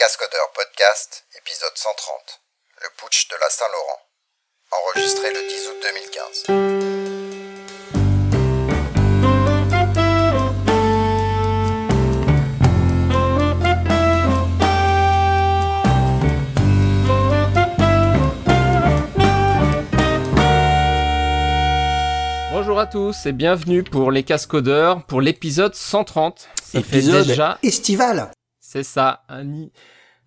Cascodeurs Podcast, épisode 130. Le putsch de la Saint-Laurent. Enregistré le 10 août 2015. Bonjour à tous et bienvenue pour les Cascodeurs pour l'épisode 130. Ça Épisode fait déjà, estival. C'est ça, un,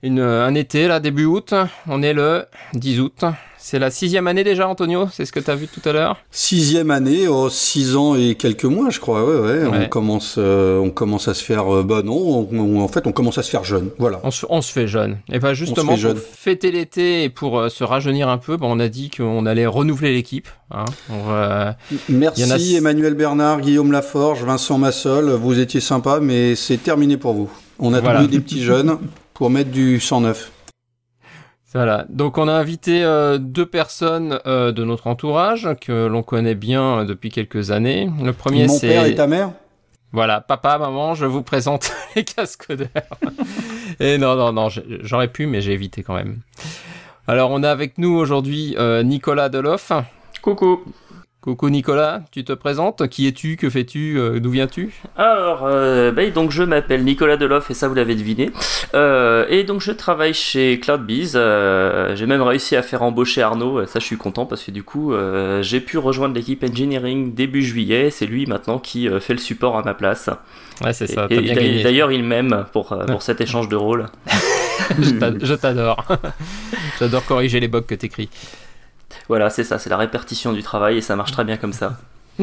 une, un été là, début août. On est le 10 août. C'est la sixième année déjà, Antonio. C'est ce que tu as vu tout à l'heure? Sixième année, oh, six ans et quelques mois, je crois. Ouais, ouais. Ouais. On commence, euh, on commence à se faire. euh, bah non, on- on- en fait, on commence à se faire jeune. Voilà. On se, on se fait jeune. Et ben justement, pour fêter l'été et pour euh, se rajeunir un peu, ben, on a dit qu'on allait renouveler l'équipe. Hein. Merci a- Emmanuel Bernard, Guillaume Laforge, Vincent Massol. Vous étiez sympa, mais c'est terminé pour vous. On a Voilà. trouvé des petits jeunes pour mettre du 109. Voilà, donc on a invité euh, deux personnes euh, de notre entourage que l'on connaît bien euh, depuis quelques années. Le premier Mon père et c'est ta mère? voilà, papa, maman, je vous présente les cascodeurs. et non, non, non, j'aurais pu, mais j'ai évité quand même. Alors on a avec nous aujourd'hui euh, Nicolas Deloff. Coucou. Coucou Nicolas, tu te présentes Qui es-tu? Que fais-tu? Euh, D'où viens-tu? Alors, euh, bah, donc je m'appelle Nicolas Deloff et ça vous l'avez deviné. Euh, et donc je travaille chez CloudBees. Euh, j'ai même réussi à faire embaucher Arnaud. Ça je suis content parce que du coup euh, j'ai pu rejoindre l'équipe engineering début juillet. C'est lui maintenant qui euh, fait le support à ma place. Ouais, c'est ça, et t'as et bien d'a- gagné. d'ailleurs il m'aime pour, euh, pour cet échange de rôle. Je t'a- je t'adore. J'adore corriger les bugs que t'écris. Voilà, c'est ça, c'est la répartition du travail et ça marche très bien comme ça.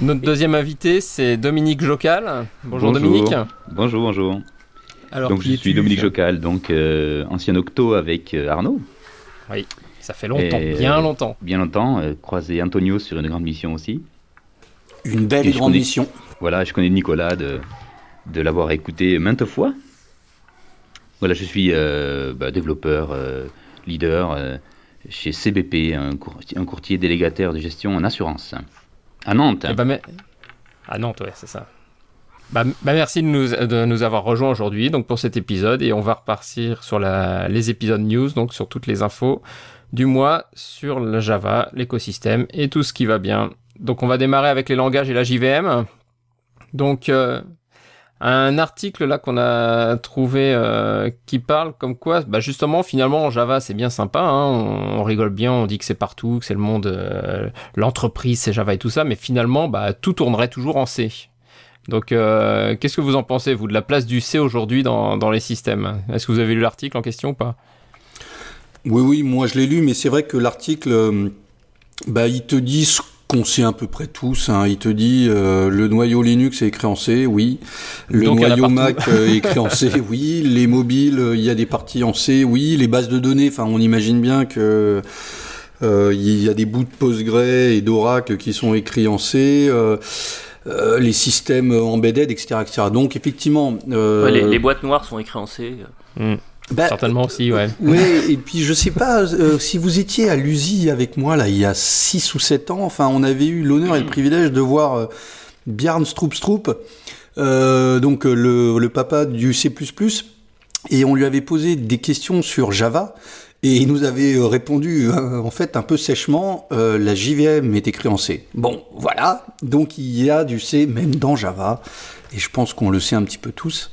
Notre deuxième invité, c'est Dominique Jocal. Bonjour, Dominique. Bonjour, bonjour. Alors, donc je suis Dominique Jocal, donc euh, ancien octo avec euh, Arnaud, Ça fait longtemps, Et, bien euh, longtemps. bien longtemps, euh, croisé Antonio sur une grande mission aussi. Une belle Et et je grande connais- mission. Voilà, je connais Nicolas de, de l'avoir écouté maintes fois. Voilà, je suis euh, bah, développeur, euh, leader euh, chez CBP, un, cour- un courtier délégataire de gestion en assurance. À Nantes. Mais... À Nantes, ouais, c'est ça. Bah, bah, merci de nous, avoir rejoints aujourd'hui pour cet épisode et on va repartir sur la, les épisodes news, donc sur toutes les infos du mois sur le Java, l'écosystème et tout ce qui va bien. Donc on va démarrer avec les langages et la JVM. Donc euh, un article là qu'on a trouvé euh, qui parle comme quoi, bah justement finalement en Java c'est bien sympa, hein, on, on rigole bien, on dit que c'est partout, que c'est le monde, euh, l'entreprise c'est Java et tout ça, mais finalement bah tout tournerait toujours en C. Donc euh, qu'est-ce que vous en pensez vous de la place du C aujourd'hui dans, dans les systèmes? Est-ce que vous avez lu l'article en question ou pas? Oui, oui, moi je l'ai lu, mais c'est vrai que l'article, euh, bah, il te dit ce qu'on sait à peu près tous. Hein. Il te dit euh, le noyau Linux est écrit en C, oui. Le Donc, noyau. Mac euh, est écrit en C, oui. Les mobiles, euh, il y a des parties en C, oui. Les bases de données, enfin, on imagine bien que euh, il y a des bouts de Postgre et d'Oracle qui sont écrits en C. euh, euh, les systèmes embedded, etc., etc. Donc effectivement, euh, Ouais, les, les boîtes noires sont écrites en C. bah, Certainement aussi, ouais. Ouais, et puis je sais pas euh, si vous étiez à l'USI avec moi là il y a 6 ou 7 ans, enfin on avait eu l'honneur et le privilège de voir euh, Bjarne Stroop Stroop, euh, donc euh, le, le papa du C++, et on lui avait posé des questions sur Java. Et il nous avait euh, répondu euh, en fait un peu sèchement, euh, la JVM est écrite en C. Bon, voilà, donc il y a du C même dans Java, et je pense qu'on le sait un petit peu tous.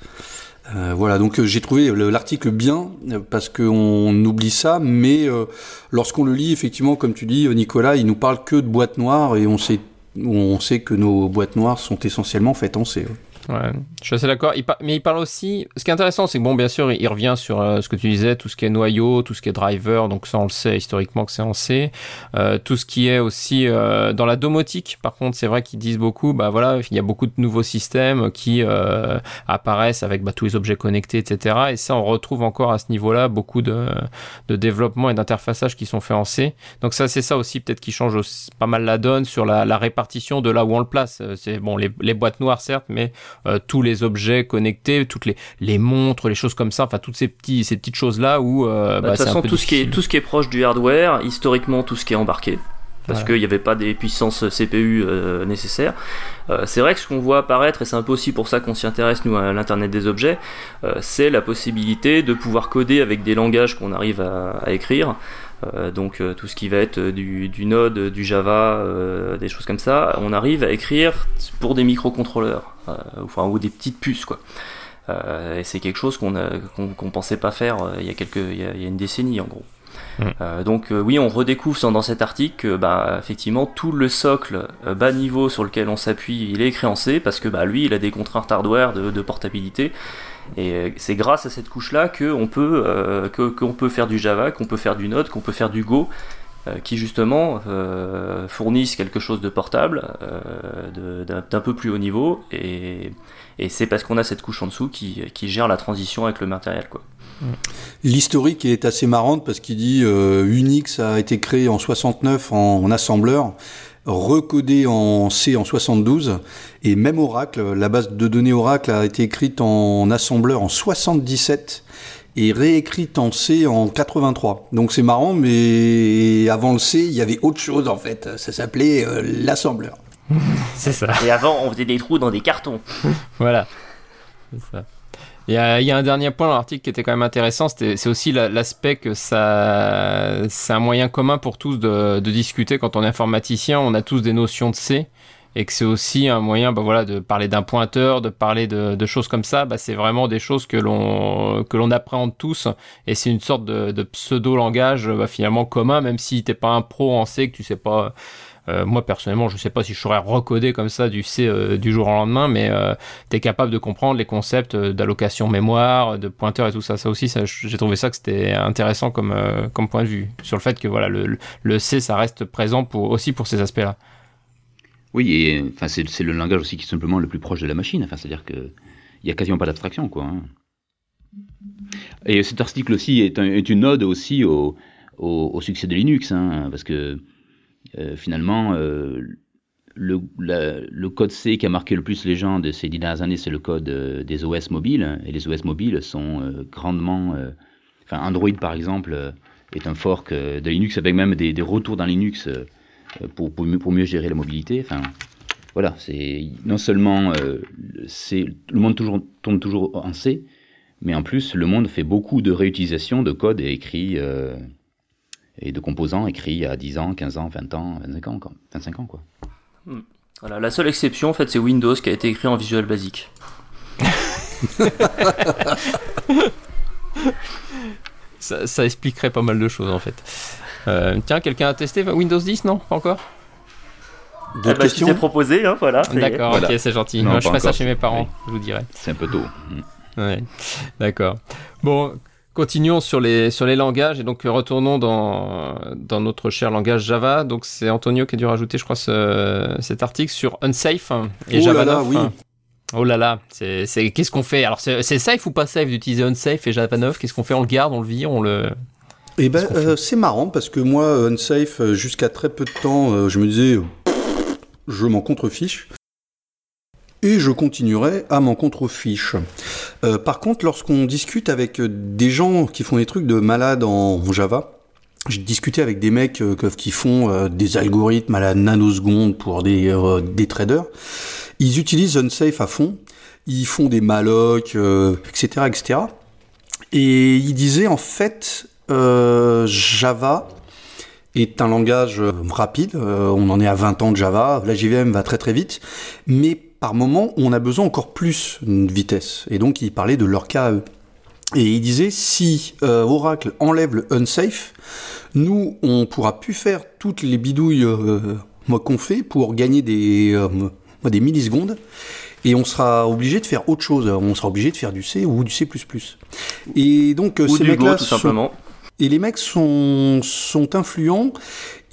Euh, voilà, donc euh, j'ai trouvé le- l'article bien euh, parce qu'on oublie ça, mais euh, lorsqu'on le lit, effectivement, comme tu dis, euh, Nicolas, il nous parle que de boîtes noires et on sait, on sait que nos boîtes noires sont essentiellement faites en C. ouais. Ouais, je suis assez d'accord. Mais il parle aussi. Ce qui est intéressant, c'est que bon, bien sûr, il revient sur euh, ce que tu disais, tout ce qui est noyau, tout ce qui est driver. Donc ça, on le sait historiquement que c'est en C. Euh, tout ce qui est aussi euh, dans la domotique. Par contre, c'est vrai qu'ils disent beaucoup. Bah voilà, il y a beaucoup de nouveaux systèmes qui euh, apparaissent avec bah, tous les objets connectés, etc. Et ça, on retrouve encore à ce niveau-là beaucoup de, de développement et d'interfaçage qui sont faits en C. Donc ça, c'est ça aussi peut-être qui change aussi pas mal la donne sur la, la répartition de là où on le place. Euh, C'est bon, les, les boîtes noires certes, mais euh, tous les objets connectés, toutes les, les montres, les choses comme ça, enfin toutes ces petits ces petites choses là où euh, Bah, bah, de toute façon, tout ce, qui est, tout ce qui est proche du hardware, historiquement, tout ce qui est embarqué. Parce qu'il n'y avait pas des puissances CPU nécessaires. c'est vrai que ce qu'on voit apparaître, et c'est un peu aussi pour ça qu'on s'y intéresse nous à l'Internet des objets, c'est la possibilité de pouvoir coder avec des langages qu'on arrive à, à écrire. Euh, donc euh, tout ce qui va être du, Node, du Java, euh, des choses comme ça, on arrive à écrire pour des microcontrôleurs, enfin ou des petites puces quoi. et c'est quelque chose qu'on qu'on pensait pas faire il y a quelques, il y a, une décennie en gros. Mm. donc oui, on redécouvre dans cet article que bah, effectivement tout le socle bas niveau sur lequel on s'appuie, il est écrit parce que bah, lui, il a des contraintes hardware de, portabilité et euh, c'est grâce à cette couche-là qu'on peut, euh, peut faire du Java, qu'on peut faire du Node, qu'on peut faire du Go, euh, qui justement fournissent quelque chose de portable, d'un peu plus haut niveau. Et, c'est parce qu'on a cette couche en dessous qui, gère la transition avec le matériel. Quoi. L'historique est assez marrante parce qu'il dit Unix a été créé en 69 en assembleur recodé en C en 72 et même Oracle, la base de données Oracle a été écrite en assembleur en 77 et réécrite en C en 83. Donc c'est marrant, mais avant le C, il y avait autre chose en fait. Ça s'appelait euh, l'assembleur. c'est ça. Et avant, on faisait des trous dans des cartons. voilà. C'est ça. Il y, a, un dernier point dans l'article qui était quand même intéressant, c'est aussi l'aspect que ça, c'est un moyen commun pour tous de, discuter quand on est informaticien. On a tous des notions de C et que c'est aussi un moyen, bah voilà, de parler d'un pointeur, de parler de, choses comme ça. Bah, c'est vraiment des choses que l'on que l'on appréhende tous et c'est une sorte de, pseudo langage bah, finalement commun, même si t'es pas un pro en C, que tu sais pas euh, moi personnellement, je sais pas si je saurais recoder comme ça du C euh, du jour au lendemain, mais euh, tu es capable de comprendre les concepts d'allocation mémoire, de pointeur et tout ça. Ça aussi, j'ai trouvé ça que c'était intéressant comme, comme point de vue sur le fait que voilà le, le C ça reste présent pour, aussi pour ces aspects-là. Oui, et enfin c'est le langage aussi qui est simplement le plus proche de la machine. Enfin, c'est-à-dire que il y a quasiment pas d'abstraction, quoi. Hein. Et cet article aussi est, une ode aussi au, au, succès de Linux, hein, parce que finalement, euh, le, le, code C qui a marqué le plus les gens de ces dix dernières années, c'est le code euh, des OS mobiles. Et les OS mobiles sont grandement. Enfin, Android, par exemple, est un fork de Linux avec même des, retours dans Linux pour, pour, mieux, pour, mieux, gérer la mobilité. Enfin, voilà, c'est non seulement c'est le monde toujours, tourne toujours en C, mais en plus, le monde fait beaucoup de réutilisation de code écrit et de composants écrits à 10 ans, 15 ans, 20 ans, 25 ans, quoi. 25 ans, quoi. Hmm. Voilà, la seule exception, en fait, c'est Windows qui a été écrit en Visual Basic. ça, expliquerait pas mal de choses, en fait. Euh, tiens, quelqu'un a testé Windows 10, non Pas encore? D'autres ah bah, questions proposé, hein, voilà. D'accord, ok, c'est gentil. je ferai ça chez mes parents, je vous dirai. C'est un peu tôt. Ouais, d'accord. Bon, Continuons sur les, sur les langages et donc retournons dans, dans notre cher langage Java. Donc c'est Antonio qui a dû rajouter, je crois, cet article sur Unsafe et oh Java là là, Oui. Oh là là, c'est, qu'est-ce qu'on fait? Alors c'est, safe ou pas safe d'utiliser Unsafe et Java 9 Qu'est-ce qu'on fait? On le garde, on le vire, on le... Eh ben, euh, c'est marrant parce que moi, Unsafe, euh, jusqu'à très peu de temps, euh, je me disais, je m'en contrefiche et je continuerai à m'en contrefiche. Euh, par contre, lorsqu'on discute avec des gens qui font des trucs de malades en Java, j'ai discuté avec des mecs euh, qui font euh, des algorithmes à la nanoseconde pour des, des traders. Ils utilisent Unsafe à fond. Ils font des mallocs, etc., etc. Et ils disaient en fait, Java est un langage rapide. on en est à 20 ans de Java. La JVM va très très vite. Mais par moment, on a besoin encore plus de vitesse. Et donc, il parlait de leur cas Et il disait, si euh, Oracle enlève le unsafe, nous, on pourra plus faire toutes les bidouilles euh, qu'on fait pour gagner des, euh, des millisecondes. Et on sera obligé de faire autre chose. On sera obligé de faire du C ou du C++. Et donc, ces mecs-là, tout simplement. Et les mecs sont, sont influents.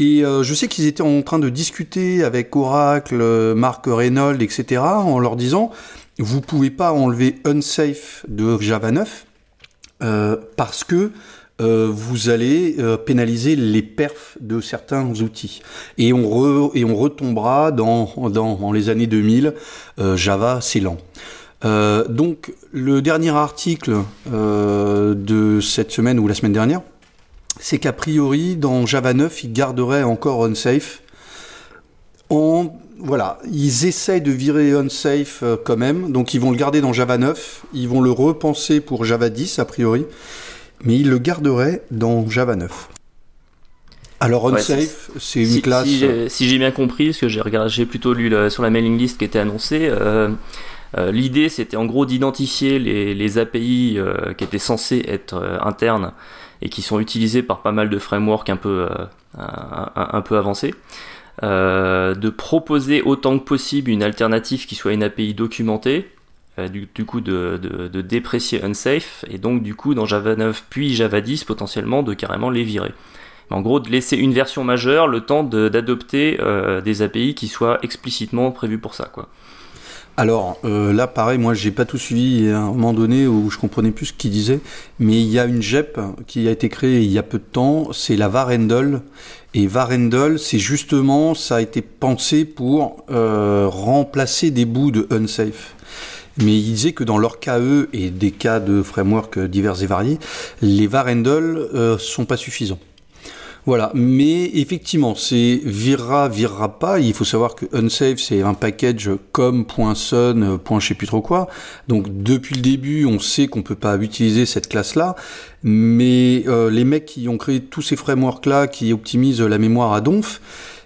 Et euh, je sais qu'ils étaient en train de discuter avec Oracle, euh, Mark Reynolds, etc., en leur disant vous pouvez pas enlever unsafe de Java 9 euh, parce que vous allez pénaliser les perfs de certains outils. Et on, et on retombera dans, dans, dans les années 2000, Java c'est lent. donc le dernier article de cette semaine ou la semaine dernière c'est qu'a priori, dans Java 9, il garderait encore unsafe en voilà, ils essayent de virer unsafe euh, quand même, donc ils vont le garder dans Java 9, ils vont le repenser pour Java 10 a priori, mais ils le garderaient dans Java 9. Alors Ouais, unsafe, c'est une si, classe. si j'ai- si j'ai bien compris, parce que j'ai regardé, j'ai plutôt lu sur la mailing list qui était annoncée. euh, euh, L'idée, c'était en gros d'identifier les, API euh, qui étaient censés être euh, internes et qui sont utilisés par pas mal de frameworks un peu, euh, avancés. Euh, de proposer autant que possible une alternative qui soit une API documentée, euh, du, coup de, de, déprécier unsafe, et donc du coup dans Java 9 puis Java 10 potentiellement de carrément les virer. En gros de laisser une version majeure le temps d'adopter euh, des API qui soient explicitement prévues pour ça. Quoi. Alors euh, là, pareil, moi j'ai pas tout suivi. A un moment donné où je comprenais plus ce qu'il disait, mais il y a une JEP qui a été créée il y a peu de temps. C'est la Varendle. Et Varendle, c'est justement, ça a été pensé pour euh, remplacer des bouts de unsafe. Mais il disait que dans leur cas eux et des cas de framework divers et variés, les Varendle euh, sont pas suffisants. Voilà, mais effectivement, c'est virera, virera pas. Il faut savoir que unsafe, c'est un package com.sun, point je sais plus trop quoi. Donc depuis le début, on sait qu'on peut pas utiliser cette classe-là. Mais euh, les mecs qui ont créé tous ces frameworks-là, qui optimisent la mémoire à donf,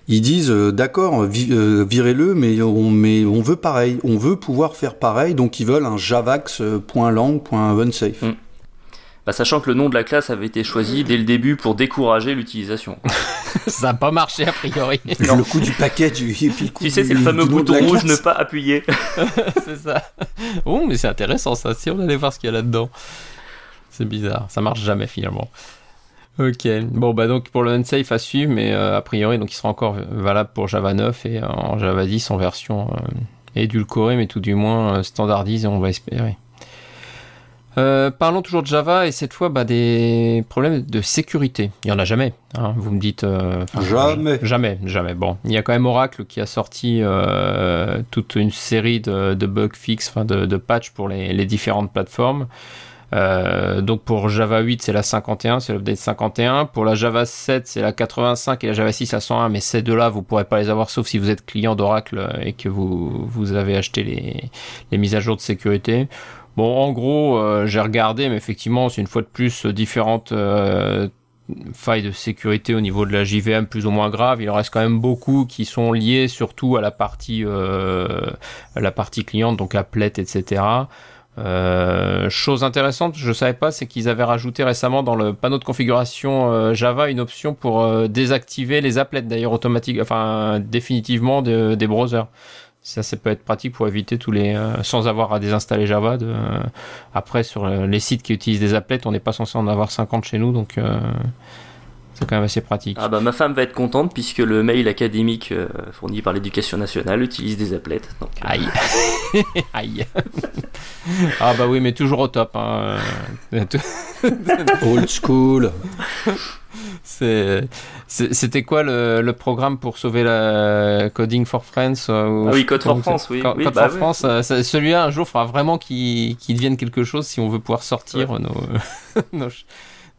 ils disent euh, d'accord, vi- euh, virez-le, mais on, mais on veut pareil, on veut pouvoir faire pareil, donc ils veulent un javax.lang.unsafe. Mm. Bah, sachant que le nom de la classe avait été choisi dès le début pour décourager l'utilisation. Ça n'a pas marché a priori. Le coup du package et puis le coup tu sais, du- c'est le fameux du bouton rouge classe. ne pas appuyer. c'est ça. Oh, mais c'est intéressant ça. Si on allait voir ce qu'il y a là-dedans. C'est bizarre. Ça marche jamais finalement. Ok. Bon, bah donc pour le unsafe à suivre, mais euh, a priori, donc il sera encore valable pour Java 9 et euh, en Java 10 en version euh, édulcorée, mais tout du moins euh, standardisée, on va espérer. Euh, parlons toujours de Java et cette fois bah, des problèmes de sécurité. Il y en a jamais. hein. Vous me dites. euh, Jamais. Jamais, jamais. Bon, il y a quand même Oracle qui a sorti euh, toute une série de, de bugs fixes, enfin de, de patchs pour les, les différentes plateformes. Euh, donc pour Java 8 c'est la 51, c'est l'update 51. Pour la Java 7 c'est la 85 et la Java 6 la 101. Mais ces deux-là vous pourrez pas les avoir sauf si vous êtes client d'Oracle et que vous vous avez acheté les, les mises à jour de sécurité. Bon, en gros, euh, j'ai regardé, mais effectivement, c'est une fois de plus euh, différentes euh, failles de sécurité au niveau de la JVM plus ou moins graves. Il en reste quand même beaucoup qui sont liés surtout à la partie, euh, la partie cliente, donc applet, etc. Chose intéressante, je savais pas, c'est qu'ils avaient rajouté récemment dans le panneau de configuration Java une option pour désactiver les applets d'ailleurs automatiques, enfin définitivement de- des browsers. Ça, ça peut être pratique pour éviter tous les, euh, sans avoir à désinstaller Java. De, euh, après, sur euh, les sites qui utilisent des applets, on n'est pas censé en avoir 50 chez nous, donc euh, c'est quand même assez pratique. Ah bah ma femme va être contente puisque le mail académique euh, fourni par l'éducation nationale utilise des applets. Donc, euh, Aïe. Aïe. ah bah oui, mais toujours au top. Hein. Old school. c'est- c'est- C'était quoi le, le programme pour sauver la Coding for France euh, Ah oui, Code for France, oui. Co- Oui, Code bah for oui. France, euh, celui-là un jour fera vraiment qu'il qu'il devienne quelque chose si on veut pouvoir sortir nos, nos, ch-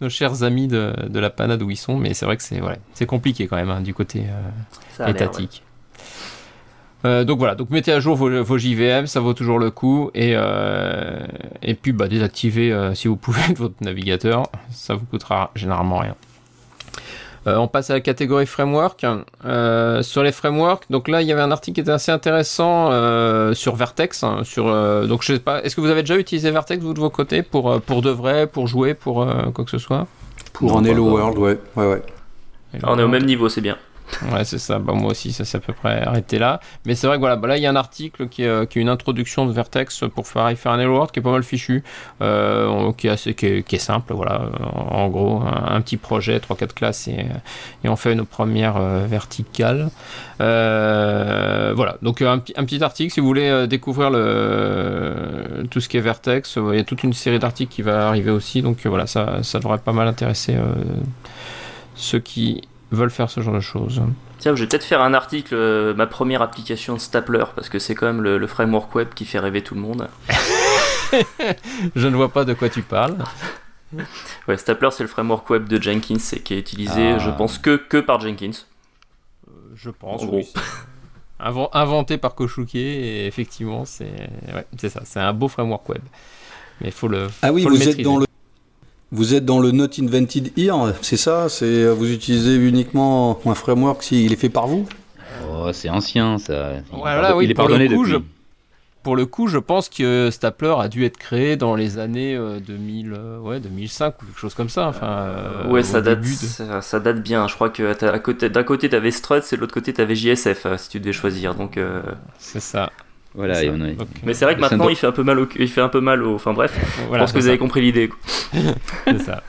nos chers amis de, de la panade où ils sont. Mais c'est vrai que c'est compliqué quand même hein, du côté euh, étatique. Euh, donc voilà, donc mettez à jour vos, vos JVM, ça vaut toujours le coup. Et, euh, et puis bah, désactivez euh, si vous pouvez votre navigateur, ça vous coûtera généralement rien. Euh, on passe à la catégorie framework. Euh, sur les frameworks, donc là il y avait un article qui était assez intéressant euh, sur Vertex. hein, sur, euh, donc je sais pas, est-ce que vous avez déjà utilisé Vertex vous de vos côtés pour, pour de vrai, pour jouer, pour euh, quoi que ce soit? Pour Non, un pas Hello. World, ouais. ouais, ouais. Ah, on est au même niveau, c'est bien. Ouais, c'est ça. Bah, moi aussi, ça s'est à peu près arrêté là. Mais c'est vrai que voilà, bah, là, il y a un article qui est, euh, qui est une introduction de Vertex pour faire, faire un World qui est pas mal fichu, euh, qui, est simple. Voilà, en, en gros, un, petit projet, 3-4 classes et, et on fait nos premières euh, verticales. Euh, voilà, donc un, petit- article si vous voulez euh, découvrir tout ce qui est Vertex. euh, Il y a toute une série d'articles qui va arriver aussi, donc euh, voilà, ça, ça devrait pas mal intéresser euh, ceux qui veulent faire ce genre de choses. Tiens, je vais peut-être faire un article, euh, ma première application de Stapler, parce que c'est quand même le, le framework web qui fait rêver tout le monde. Je ne vois pas de quoi tu parles. Ouais, Stapler, c'est le framework web de Jenkins et qui est utilisé, Ah. je pense, que, que par Jenkins. Je pense. En gros. oui. inventé par Koshuke et effectivement c'est ouais, c'est ça, c'est un beau framework web. Mais il faut le Ah oui, faut vous le êtes dans le vous êtes dans le Not Invented Here, c'est ça? C'est vous utilisez uniquement un framework s'il est fait par vous? Oh, c'est ancien ça. Il, Voilà, est oui, il est pour le pardonné coup, depuis. je- Pour le coup, je pense que Stapler a dû être créé dans les années euh, 2000, euh, ouais, 2005 ou quelque chose comme ça. Enfin, euh, ouais, ça date, de- ça, ça date bien. Je crois que d'un côté t'avais Struts et de l'autre côté t'avais JSF euh, si tu devais choisir. Donc, euh, C'est ça. Voilà, c'est et ça. on a- Donc, mais c'est vrai que Le maintenant syndrome- il fait un peu mal au, il fait un peu mal au. Enfin bref, je pense que vous avez compris l'idée. c'est ça.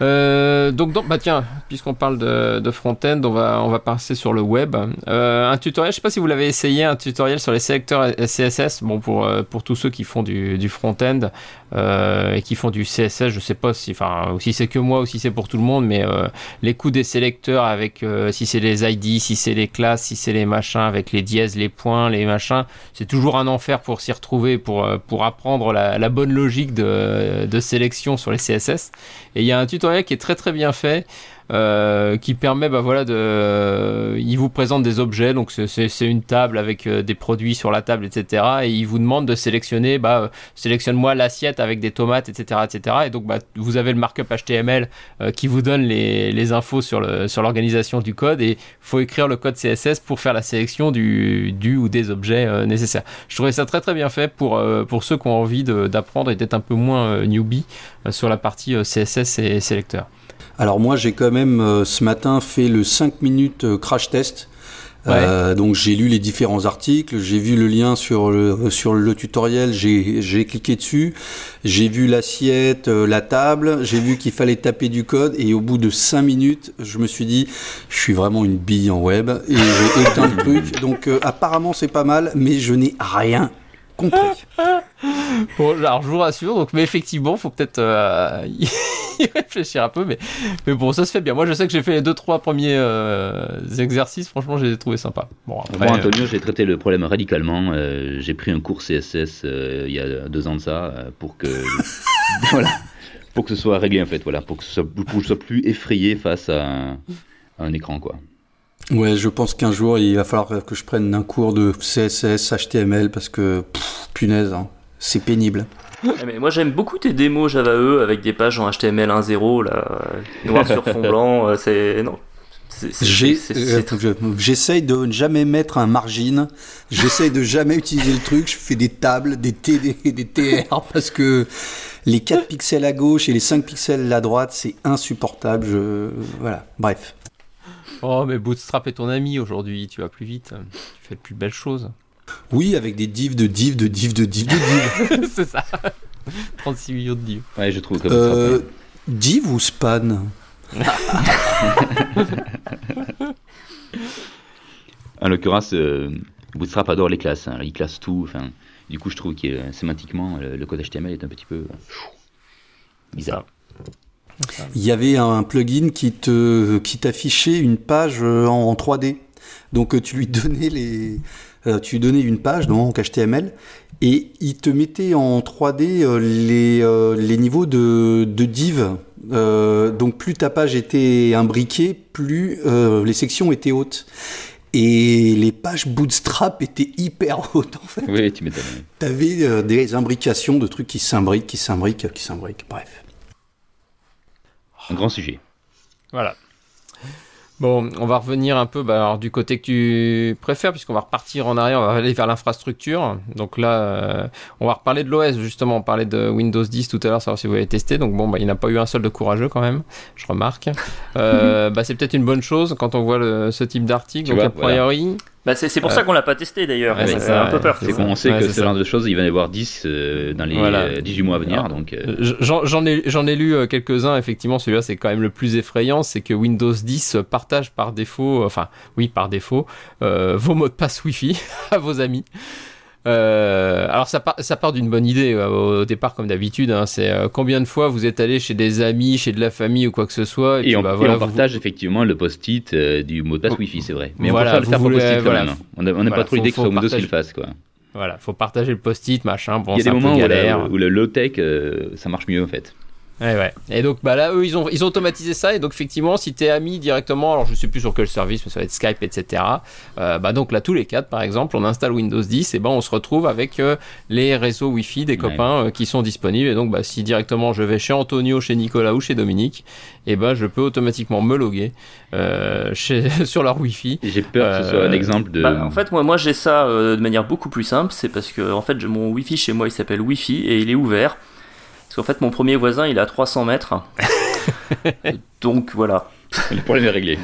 Euh, donc, donc, bah tiens, puisqu'on parle de, de front-end, on va, on va passer sur le web. Euh, un tutoriel, je sais pas si vous l'avez essayé, un tutoriel sur les sélecteurs CSS. Bon, pour, euh, pour tous ceux qui font du, du front-end euh, et qui font du CSS, je sais pas si, enfin, si c'est que moi ou si c'est pour tout le monde, mais euh, les coups des sélecteurs avec, euh, si c'est les ID, si c'est les classes, si c'est les machins avec les dièses, les points, les machins, c'est toujours un enfer pour s'y retrouver, pour, euh, pour apprendre la, la bonne logique de, de sélection sur les CSS. Et il y a un tutoriel qui est très très bien fait. Euh, qui permet bah voilà de il vous présente des objets donc c'est- une table avec euh, des produits sur la table etc et il vous demande de sélectionner bah euh, sélectionne-moi l'assiette avec des tomates etc etc et donc bah vous avez le markup HTML qui vous donne les, les infos sur le sur l'organisation du code et faut écrire le code CSS pour faire la sélection du du ou des objets nécessaires. Je trouvais ça très très bien fait pour pour ceux qui ont envie d'apprendre et d'être un peu moins newbie sur la partie CSS et sélecteur Alors moi j'ai quand même euh, ce matin fait le 5 minutes euh, crash test. Euh, donc j'ai lu les différents articles, j'ai vu le lien sur le sur le tutoriel, j'ai j'ai cliqué dessus, j'ai vu l'assiette, euh, la table, j'ai vu qu'il fallait taper du code et au bout de 5 minutes, je me suis dit je suis vraiment une bille en web et j'ai éteint le truc. Donc euh, apparemment c'est pas mal, mais je n'ai rien compris. Bon, alors je vous rassure, donc, mais effectivement, faut peut-être euh, y réfléchir un peu, mais, mais bon, ça se fait bien. Moi, je sais que j'ai fait les deux trois premiers euh, exercices, franchement, j'ai trouvé sympa. Bon, après, Moi, Antonio, j'ai traité le problème radicalement. Euh, j'ai pris un cours CSS euh, il y a deux ans de ça euh, pour que voilà, pour que ce soit réglé en fait, voilà, pour que ce soit, pour que je sois plus effrayé face à un, à un écran quoi. Ouais, je pense qu'un jour il va falloir que je prenne un cours de CSS, HTML parce que pff, punaise, hein, c'est pénible. Mais moi j'aime beaucoup tes démos Java E avec des pages en HTML 1.0 là, euh, noir sur fond blanc. euh, c'est non. Euh, J'essaye de ne jamais mettre un margin, j'essaye de jamais utiliser le truc, je fais des tables, des, T, des, des TR parce que les 4 pixels à gauche et les 5 pixels à droite, c'est insupportable. Je... Voilà, bref. Oh, mais Bootstrap est ton ami aujourd'hui, tu vas plus vite, tu fais de plus belles choses. Oui, avec des divs de divs de divs de divs de divs. C'est ça. 36 millions de divs. Ouais, je trouve que Euh, div ou span? En l'occurrence, euh, Bootstrap adore les classes, hein, il classe tout. Enfin, du coup, je trouve que euh, sémantiquement, le, le code HTML est un petit peu euh, bizarre. Il y avait un plugin qui te qui t'affichait une page euh, en, en 3D. Donc euh, tu lui donnais les euh, tu lui donnais une page donc HTML et il te mettait en 3D euh, les les niveaux de de div. Euh, donc plus ta page était imbriquée, plus euh, les sections étaient hautes. Et les pages Bootstrap étaient hyper hautes en fait. Oui, tu m'étonnes. T'avais euh, des imbrications de trucs qui s'imbriquent, qui s'imbriquent, qui s'imbriquent. Bref. Un grand sujet. Voilà. Bon, on va revenir un peu bah, alors, du côté que tu préfères, puisqu'on va repartir en arrière, on va aller vers l'infrastructure. Donc là, euh, on va reparler de l'OS, justement. On parlait de Windows 10 tout à l'heure, savoir si vous avez testé. Donc bon, bah, il n'y en a pas eu un seul de courageux quand même, je remarque. Euh, bah, c'est peut-être une bonne chose quand on voit le- ce type d'article. Donc vois, a priori, Bah, c'est c'est pour Euh, ça qu'on l'a pas testé d'ailleurs. ouais, Ça fait un peu peur. C'est C'est tu bon, vois. on sait Ouais, que c'est ce ça. genre de choses, il va y en avoir 10 euh, dans les Voilà. euh, 18 mois à venir. Alors, donc, euh, Euh, J'en j'en ai, j'en ai lu euh, quelques-uns, effectivement, celui-là c'est quand même le plus effrayant, c'est que Windows 10 partage par défaut, euh, enfin oui par défaut, euh, vos mots de passe Wi-Fi à vos amis. Euh, alors ça part, ça part d'une bonne idée euh, au départ comme d'habitude, hein, c'est euh, combien de fois vous êtes allé chez des amis, chez de la famille ou quoi que ce soit, Et, puis, on, bah, et voilà, on vous- partage effectivement le post-it euh, du mot de passe Oh. Wi-Fi, c'est vrai. Mais Voilà, on préfère le faire post-it quand même. On n'a Voilà, pas trop l'idée que ce soit Windows qui le fasse. Quoi. Voilà, faut partager le post-it, machin, bon Il y a des moments où, galère. la- où le low-tech, ça marche mieux en fait. Ouais, ouais. Et donc, bah là, eux, ils ont, ils ont automatisé ça. Et donc, effectivement, si tu es ami directement, alors je sais plus sur quel service, mais ça va être Skype, etc. Euh, bah donc là, tous les quatre, par exemple, on installe Windows 10 et ben on se retrouve avec euh, les réseaux Wi-Fi des copains euh, qui sont disponibles. Et donc, bah, si directement je vais chez Antonio, chez Nicolas ou chez Dominique, et ben je peux automatiquement me loguer chez, sur leur Wi-Fi. J'ai peur que ce soit un exemple de. Bah, en fait, moi, moi j'ai ça de manière beaucoup plus simple. C'est parce que en fait, mon Wi-Fi chez moi, il s'appelle Wi-Fi et il est ouvert. Parce qu'en fait, mon premier voisin, il est à 300 mètres. Donc voilà. Le problème est réglé.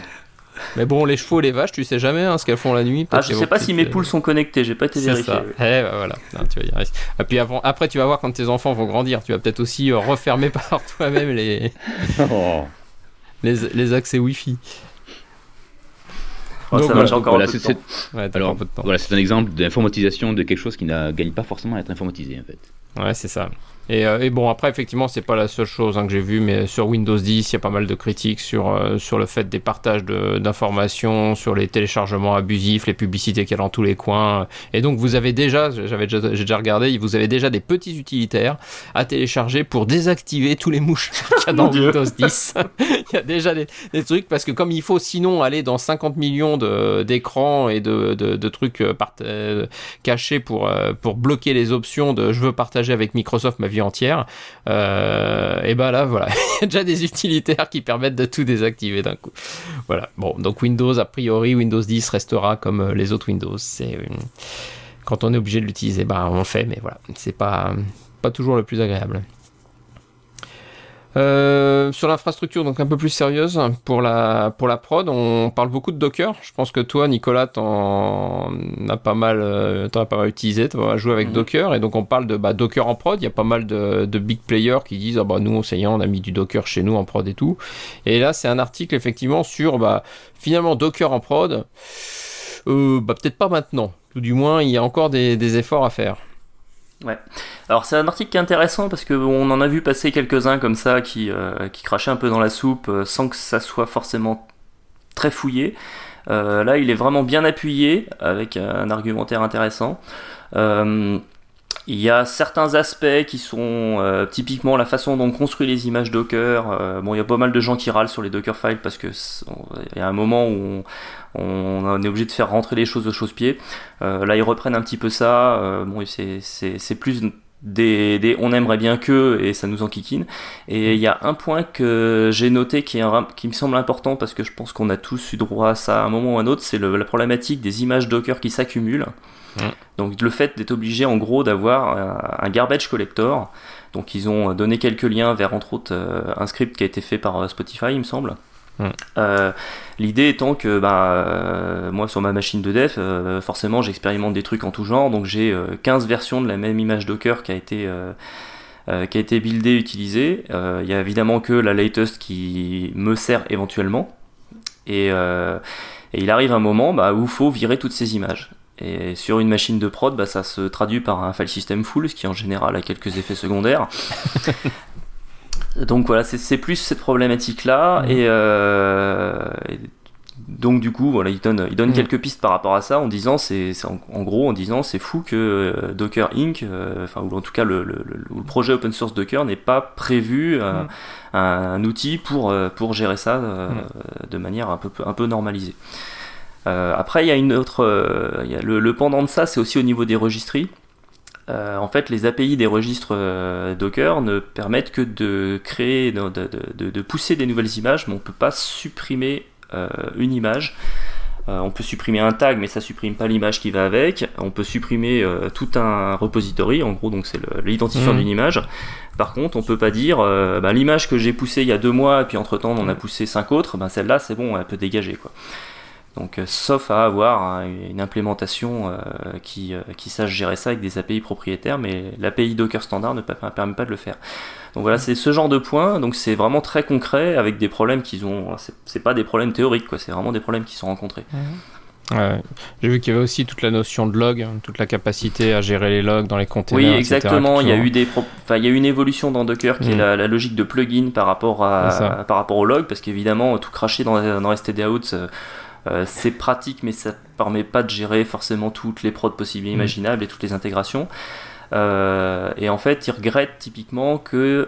Mais bon, les chevaux, les vaches, tu sais jamais hein, ce qu'elles font la nuit. Ah, je sais pas si mes poules sont connectées, j'ai pas été vérifié. Ça. Eh, bah, voilà. tu vas Et puis après, après, tu vas voir quand tes enfants vont grandir, tu vas peut-être aussi euh, refermer par toi-même les... Oh. les, les accès Wi-Fi. Oh, ça marche encore voilà, un peu de temps. Ouais, Alors, un peu de temps. voilà, c'est un exemple d'informatisation de quelque chose qui ne gagne pas forcément à être informatisé en fait. Ouais, c'est ça. Et, euh, et, bon, après, effectivement, c'est pas la seule chose hein, que j'ai vu, mais sur Windows 10, il y a pas mal de critiques sur, euh, sur le fait des partages d'informations, sur les téléchargements abusifs, les publicités qu'il y a dans tous les coins. Et donc, vous avez déjà, j'avais déjà, j'ai déjà regardé, vous avez déjà des petits utilitaires à télécharger pour désactiver tous les mouches qu'il y a dans Windows 10. il y a déjà des, des, trucs, parce que comme il faut sinon aller dans 50 millions d'écrans et de, de, de trucs euh, cachés pour, pour bloquer les options de je veux partager avec Microsoft ma vie entière. Euh, et ben là, voilà, il y a déjà des utilitaires qui permettent de tout désactiver d'un coup. Voilà. Bon, donc Windows, a priori, Windows 10 restera comme euh, les autres Windows. C'est euh, quand on est obligé de l'utiliser, bah on le fait, mais voilà, c'est pas pas toujours le plus agréable. Euh, sur l'infrastructure, donc un peu plus sérieuse pour la pour la prod, on parle beaucoup de Docker. Je pense que toi, Nicolas, t'en as pas mal, euh, t'en as pas mal utilisé, t'as pas mal joué avec mhm. Docker, et donc on parle de bah, Docker en prod. Il y a pas mal de, de big players qui disent ah bah nous, enseignants, on a mis du Docker chez nous en prod et tout. Et là, c'est un article effectivement sur bah finalement Docker en prod. Euh, bah peut-être pas maintenant. Tout du moins, il y a encore des, des efforts à faire. Ouais. Alors c'est un article qui est intéressant parce qu'on en a vu passer quelques-uns comme ça qui, euh, crachaient un peu dans la soupe euh, sans que ça soit forcément très fouillé. Euh, là il est vraiment bien appuyé avec un argumentaire intéressant. Il y a certains aspects qui sont typiquement la façon dont on construit les images Docker. bon, il y a pas mal de gens qui râlent sur les Docker files parce que il y a un moment où on, on, est obligé de faire rentrer les choses au chausse-pied. là, ils reprennent un petit peu ça. bon, c'est plus des, on aimerait bien que et ça nous enquiquine. Et il y a un point que j'ai noté qui, est qui me semble important parce que je pense qu'on a tous eu droit à ça à un moment ou à un autre, c'est la problématique des images Docker qui s'accumulent. Donc le fait d'être obligé en gros d'avoir un, garbage collector. Donc ils ont donné quelques liens vers entre autres euh, un script qui a été fait par euh, Spotify il me semble. Euh, l'idée étant que bah, euh, moi sur ma machine de dev, euh, forcément j'expérimente des trucs en tout genre, donc j'ai 15 versions de la même image Docker qui a été, qui a été buildée, utilisée. Il y a évidemment que la latest qui me sert éventuellement. Et, il arrive un moment bah, où il faut virer toutes ces images. Et sur une machine de prod, bah, ça se traduit par un file system full, ce qui en général a quelques effets secondaires. Donc voilà, c'est plus cette problématique-là. Mhm. Euh, et, donc du coup, voilà, il donne, il donne mhm. quelques pistes par rapport à ça en disant, c'est en, gros en disant, c'est fou que euh, Docker Inc. Euh, enfin ou en tout cas le, le, projet open source Docker n'ait pas prévu mhm. un, outil pour pour gérer ça de manière un peu un peu normalisée. après, il y a une autre, il y a le, pendant de ça, c'est aussi au niveau des registries. Euh, en fait, les API des registres euh, Docker ne permettent que de créer, de, pousser des nouvelles images, mais on ne peut pas supprimer euh, une image. on peut supprimer un tag, mais ça supprime pas l'image qui va avec. On peut supprimer tout un repository, en gros, donc c'est l'identifiant mmh. d'une image. Par contre, on peut pas dire bah, l'image que j'ai poussée il y a deux mois, et puis entre temps on en a poussé cinq autres, bah, celle-là c'est bon, elle peut dégager quoi. Donc, euh, sauf à avoir hein, une implémentation euh, qui, euh, qui, sache gérer ça avec des API propriétaires, mais l'API Docker standard ne permet pas de le faire. Donc voilà, c'est ce genre de points. Donc c'est vraiment très concret avec des problèmes qu'ils ont. C'est pas des problèmes théoriques, quoi. C'est vraiment des problèmes qui sont rencontrés. J'ai vu qu'il y avait aussi toute la notion de log, hein, toute la capacité à gérer les logs dans les containers. Oui, exactement. il y a eu des, il y a eu une évolution dans Docker qui est mm. la, logique de plugin par rapport à, par rapport au log, parce qu'évidemment tout cracher dans, dans stdout euh, c'est pratique, mais ça ne permet pas de gérer forcément toutes les prods possibles et mm. imaginables et toutes les intégrations. et en fait, ils regrettent typiquement que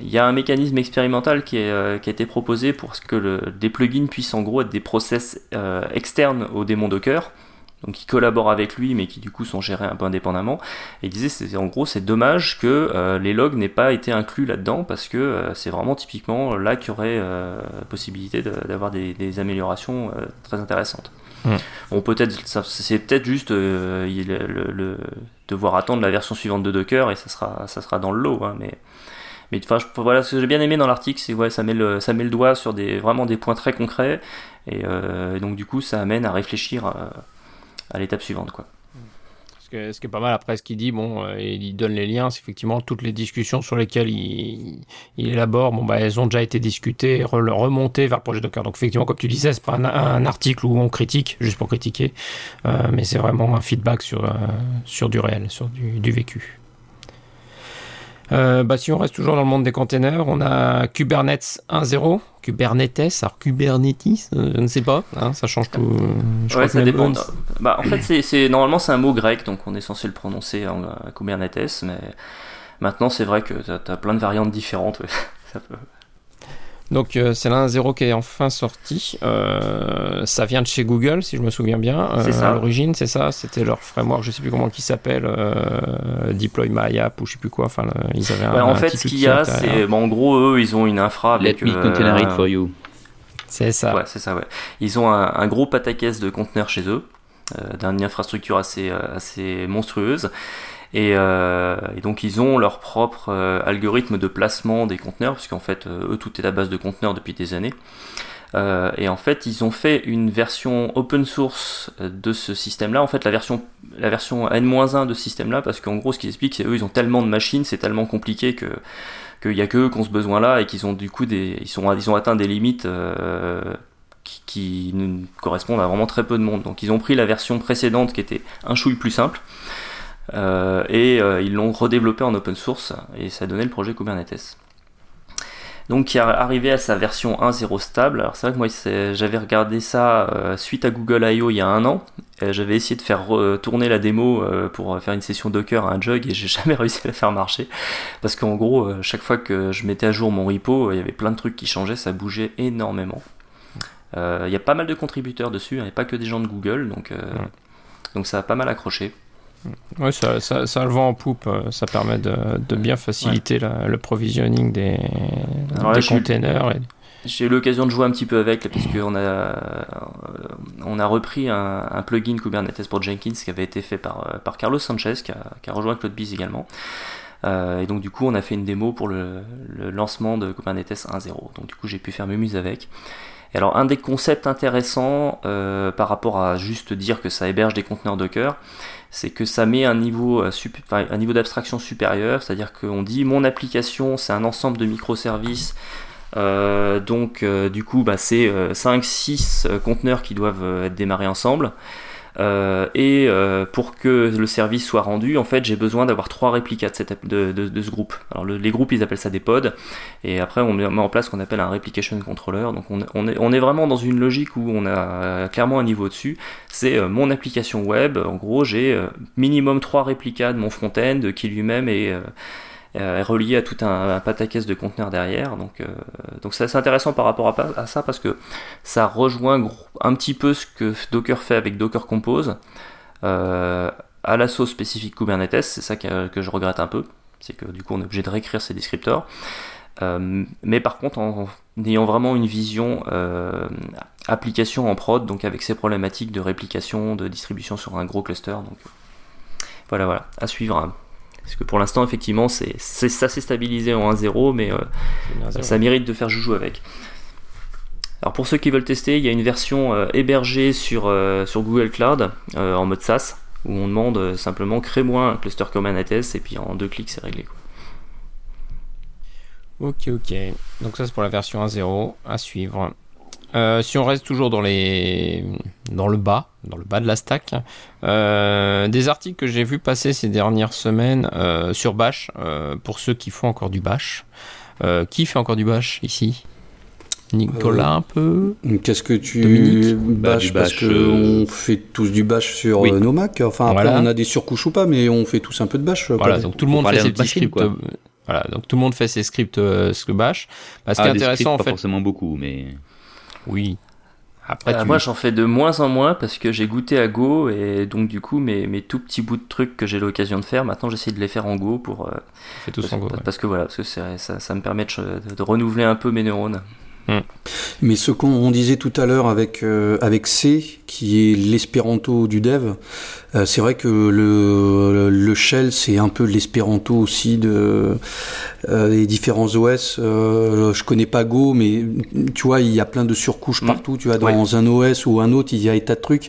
il y a un mécanisme expérimental qui, est, qui, a été proposé pour que le, des plugins puissent en gros être des process externes au démon Docker donc qui collaborent avec lui, mais qui du coup sont gérés un peu indépendamment. Et il disait, c'est en gros, c'est dommage que euh, les logs n'aient pas été inclus là-dedans, parce que euh, c'est vraiment typiquement là qu'il y aurait euh, possibilité d'avoir des, améliorations très intéressantes. Hmm. Bon, peut-être, c'est peut-être juste le, devoir attendre la version suivante de Docker et ça sera, ça sera dans le lot, hein, mais. Mais enfin, voilà, ce que j'ai bien aimé dans l'article, c'est ouais, ça met le, ça met le doigt sur des vraiment des points très concrets, et, donc du coup, ça amène à réfléchir à l'étape suivante. Quoi. Ce, que, ce qui est pas mal après ce qu'il dit, bon, euh, il donne les liens, c'est effectivement toutes les discussions sur lesquelles il, il élabore, bon, bah, elles ont déjà été discutées, remontées vers le projet Docker. Donc effectivement, comme tu disais, c'est pas un, article où on critique, juste pour critiquer, euh, mais c'est vraiment un feedback sur, euh, sur du réel, sur du vécu. Euh, bah, si on reste toujours dans le monde des containers, on a Kubernetes 1.0, Kubernetes, alors Kubernetes, euh, je ne sais pas, hein, ça change tout. Je ouais, ça dépend. Bah, en fait, c'est normalement c'est un mot grec, donc on est censé le prononcer en Kubernetes, mais maintenant c'est vrai que tu as, plein de variantes différentes. ça peut... Donc euh, c'est l'un 1.0 qui est enfin sorti. Euh, ça vient de chez Google, si je me souviens bien. Euh, ça. À l'origine, c'est ça. C'était leur framework, je sais plus comment il s'appelle, Deploy My App ou je sais plus quoi. Enfin, ils avaient un, En fait, ce qu'il y a, c'est, en gros, eux, ils ont une infra avec. Let me container it for you. C'est ça. Ouais, c'est ça. Ouais. Ils ont un, gros pataquès de conteneurs chez eux, d'une infrastructure assez assez monstrueuse. Euh, et, donc ils ont leur propre euh, algorithme de placement des conteneurs, puisqu'en fait euh, eux tout est à base de conteneurs depuis des années. et en fait ils ont fait une version open source de ce système-là, en fait la version, la version N-1 de ce système-là, parce qu'en gros ce qu'ils expliquent c'est eux ils ont tellement de machines, c'est tellement compliqué que qu'il n'y a que eux qui ont ce besoin-là et qu'ils ont du coup ils, sont, ils ont atteint des limites qui, qui, correspondent à vraiment très peu de monde. Donc ils ont pris la version précédente qui était un chouille plus simple. Euh, et euh, ils l'ont redéveloppé en open source et ça a donné le projet Kubernetes. Donc qui est arrivé à sa version 1.0 stable. Alors c'est vrai que moi j'avais regardé ça euh, suite à Google I.O. il y a un an. J'avais essayé de faire tourner la démo pour faire une session Docker à un jug et j'ai jamais réussi à la faire marcher. Parce qu'en gros, chaque fois que je mettais à jour mon repo, il y avait plein de trucs qui changeaient, ça bougeait énormément. Il y a pas mal de contributeurs dessus, hein, et pas que des gens de Google, donc, donc ça a pas mal accroché. Oui, ça, ça, le vent en poupe. Euh, ça permet de, bien faciliter le provisioning des, containers. J'ai eu l'occasion de jouer un petit peu avec, parce qu'on a, euh, on a repris un, plugin Kubernetes pour Jenkins qui avait été fait par, euh, par Carlos Sanchez, qui a, qui a rejoint CloudBees également. et donc du coup, on a fait une démo pour le, lancement de Kubernetes 1.0. Donc du coup, j'ai pu faire mumuse avec. Alors, un des concepts intéressants par rapport à juste dire que ça héberge des conteneurs Docker, c'est que ça met un niveau, euh, un niveau d'abstraction supérieur, c'est-à-dire qu'on dit mon application c'est un ensemble de microservices, euh, donc euh, du coup bah, c'est 5-6 conteneurs qui doivent être démarrés ensemble. Euh, et euh, pour que le service soit rendu, en fait, j'ai besoin d'avoir trois réplicas de, ce groupe. Alors les groupes, ils appellent ça des pods, et après on met en place ce qu'on appelle un replication controller. Donc on, est, vraiment dans une logique où on a clairement un niveau dessus. C'est euh, mon application web. En gros, j'ai minimum trois réplicas de mon front-end qui lui-même est euh, est relié à tout un, un pataquès de conteneurs derrière. Donc, euh, donc c'est intéressant par rapport à, ça parce que ça rejoint un petit peu ce que Docker fait avec Docker Compose euh, à la sauce spécifique Kubernetes. C'est ça que, je regrette un peu. C'est que du coup on est obligé de réécrire ces descripteurs. mais par contre, en, ayant vraiment une vision application en prod, donc avec ces problématiques de réplication, de distribution sur un gros cluster. Donc voilà, voilà, à suivre. Hein. Parce que pour l'instant, effectivement, c'est, ça s'est stabilisé en 1-0, mais euh, ça mérite de faire joujou avec. Alors pour ceux qui veulent tester, il y a une version euh, hébergée sur, euh, sur Google Cloud en mode SaaS, où on demande simplement crée-moi un cluster Kubernetes et puis en deux clics c'est réglé. Ok, ok. Donc ça c'est pour la version 1.0 à suivre. Euh, si on reste toujours dans, les... dans le bas, dans le bas de la stack, euh, des articles que j'ai vu passer ces dernières semaines euh, sur Bash, pour ceux qui font encore du Bash. qui fait encore du Bash ici? Nicolas un peu? Qu'est-ce que tu Dominique? Bah, Parce bash, que euh, on fait tous du bash sur Oui. nos Mac. Enfin, après, Voilà. on a des surcouches ou pas, mais on fait tous un peu de bash. Voilà, donc tout le monde fait ses petits scripts. quoi. Voilà, donc tout le monde fait ses scripts euh, ce que bash. Bah, ce qui Ah, est des intéressant scripts, en pas fait, forcément beaucoup, mais oui. Après, Euh, tu Moi, j'en fais de moins en moins parce que j'ai goûté à Go et donc du coup, mes, mes tout petits bouts de trucs que j'ai l'occasion de faire, maintenant j'essaie de les faire en Go pour euh, parce, en Go. parce- ouais. parce que voilà, parce que ça, ça me permet de, de renouveler un peu mes neurones. Mais ce qu'on on disait tout à l'heure avec, euh, avec C, qui est l'espéranto du dev, euh, c'est vrai que le, le shell, c'est un peu l'espéranto aussi de, euh, des différents OS. Euh, je connais pas Go, mais tu vois, il y a plein de surcouches Mhm. partout. Tu vois, dans un OS ou un autre, il y a des tas de trucs.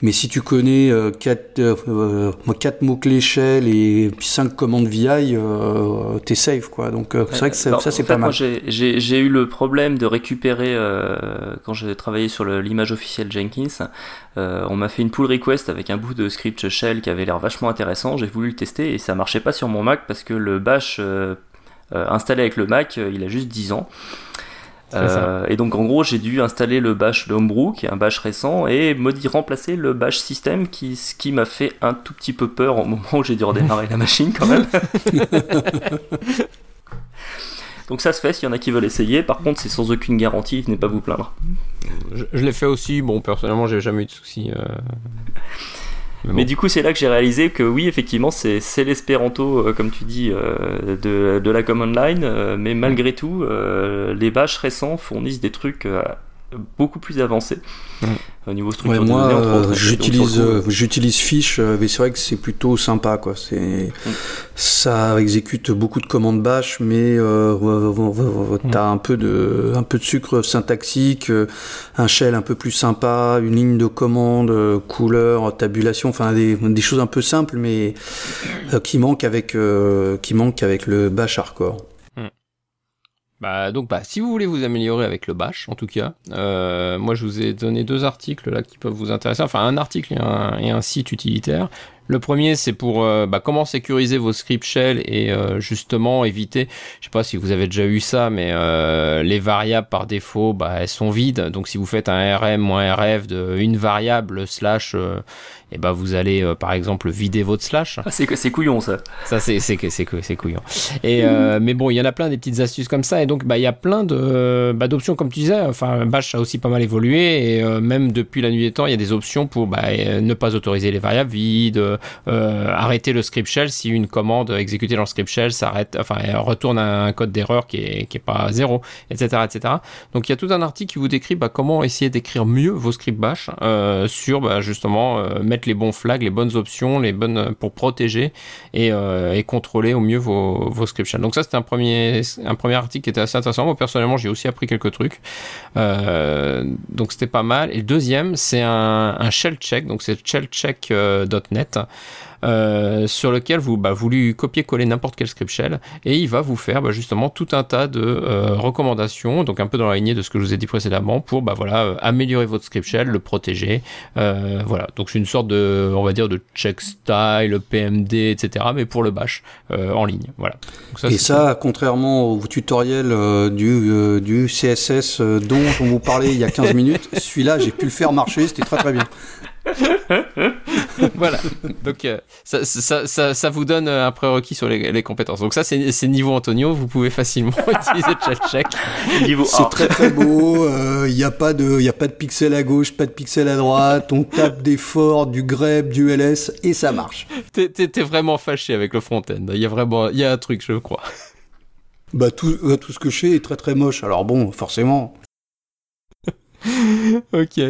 Mais si tu connais euh, quatre, euh, euh, quatre mots-clés shell et cinq commandes VI, euh, t'es safe, quoi. Donc, euh, c'est vrai que ça, Alors, ça, c'est fait, pas moi, mal. j'ai- eu le problème de récupérer, euh, quand j'ai travaillé sur l'image officielle Jenkins, euh, on m'a fait une pull request avec un bout de script shell qui avait l'air vachement intéressant. J'ai voulu le tester et ça marchait pas sur mon Mac parce que le bash installé avec le Mac, euh, il a juste 10 ans. Euh, et donc en gros j'ai dû installer le bash de Homebrew qui est un bash récent et modi- remplacer le bash system qui, ce qui m'a fait un tout petit peu peur au moment où j'ai dû redémarrer la machine quand même. donc ça se fait s'il y en a qui veulent essayer. Par contre c'est sans aucune garantie, venez pas vous plaindre. Je, je l'ai fait aussi. Bon, personnellement, j'ai jamais eu de soucis. euh, Mais, Mais bon. du coup, c'est là que j'ai réalisé que oui, effectivement, c'est c'est l'espéranto, euh, comme tu dis, euh, de, de la command line, euh, mais malgré tout, euh, les bâches récents fournissent des trucs euh, beaucoup plus avancés. Mm. Au niveau structure Ouais, moi, euh. Donc, j'utilise, euh, j'utilise Fish, euh, mais c'est vrai que c'est plutôt sympa, quoi. C'est, ça exécute beaucoup de commandes bash, mais euh, t'as un peu de, un peu de sucre syntaxique, un shell un peu plus sympa, une ligne de commande, couleur, tabulation, enfin des, des choses un peu simples, mais qui manquent avec, qui manquent avec le bash hardcore. Bah, donc, bah, si vous voulez vous améliorer avec le bash, en tout cas, euh, moi je vous ai donné deux articles là qui peuvent vous intéresser. Enfin, un article et un, et un site utilitaire. Le premier, c'est pour euh, bah, comment sécuriser vos scripts shell et euh, justement éviter. Je sais pas si vous avez déjà eu ça, mais euh, les variables par défaut, bah, elles sont vides. Donc, si vous faites un rm rf de une variable slash, euh, et bah, vous allez euh, par exemple vider votre slash. Ah, c'est c'est couillon ça. Ça, c'est c'est que c'est que c'est couillon. Et euh, mais bon, il y en a plein des petites astuces comme ça, et donc bah il y a plein de bah, d'options comme tu disais. Enfin, Bash a aussi pas mal évolué, et euh, même depuis la nuit des temps, il y a des options pour bah, ne pas autoriser les variables vides, arrêter le script shell si une commande exécutée dans le script shell s'arrête, enfin retourne un code d'erreur qui est pas zéro, etc., etc. Donc il y a tout un article qui vous décrit bah, comment essayer d'écrire mieux vos scripts Bash euh, sur bah, justement euh, mettre les bons flags, les bonnes options, les bonnes pour protéger et, euh, contrôler au mieux vos, vos script shell. Donc ça c'était un premier un premier article qui était assez intéressant. Moi personnellement j'ai aussi appris quelques trucs. Euh, donc c'était pas mal. Et le deuxième c'est un shell check. Donc c'est shellcheck.net. Euh, sur lequel vous bah, vous lui copiez-coller n'importe quel script shell et il va vous faire bah, justement tout un tas de euh, recommandations, donc un peu dans la lignée de ce que je vous ai dit précédemment, pour bah, voilà euh, améliorer votre script shell, le protéger, euh, voilà. Donc c'est une sorte de, on va dire, de check style, PMD, etc. Mais pour le bash en ligne, voilà. Donc ça, Et ça, contrairement au tutoriel du, du CSS dont on vous parlait il y a 15 minutes, celui-là, j'ai pu le faire marcher, c'était très très bien. voilà. Donc euh, ça, ça, ça, ça vous donne un prérequis sur les, les compétences. Donc ça c'est niveau Antonio, vous pouvez facilement utiliser Check. Niveau C'est très très beau, il n'y a, pas de- y a pas de pixel à gauche, pas de pixel à droite, on tape des forts, du grep, du ls, et ça marche. T'es t'es- t'es vraiment fâché avec le front-end. Il y a vraiment, il y a un truc, je crois. Bah tout, euh, tout ce que je fais est très très moche, alors bon, forcément. ok.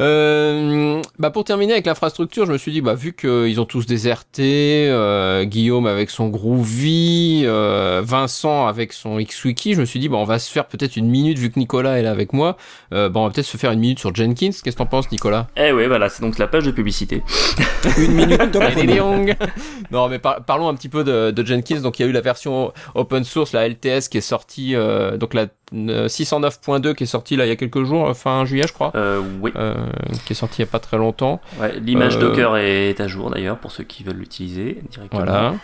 Euh, bah pour terminer avec l'infrastructure, je me suis dit bah vu qu'ils ont tous déserté, euh, Guillaume avec son Groovy, euh, Vincent avec son XWiki, je me suis dit bah on va se faire peut-être une minute vu que Nicolas est là avec moi. Euh, bah on va peut-être se faire une minute sur Jenkins. Qu'est-ce que t'en penses, Nicolas? Eh ouais, voilà, c'est donc la page de publicité. Une minute chrono. non, mais par- parlons un petit peu de, de Jenkins. Donc, il y a eu la version open source, la LTS, qui est sortie, euh, donc la 609.2 qui est sortie là il y a quelques jours, fin juillet, je crois, Euh, oui. euh, qui est sortie il y a pas très longtemps. Ouais, L'image euh, Docker est à jour d'ailleurs pour ceux qui veulent l'utiliser directement. Voilà.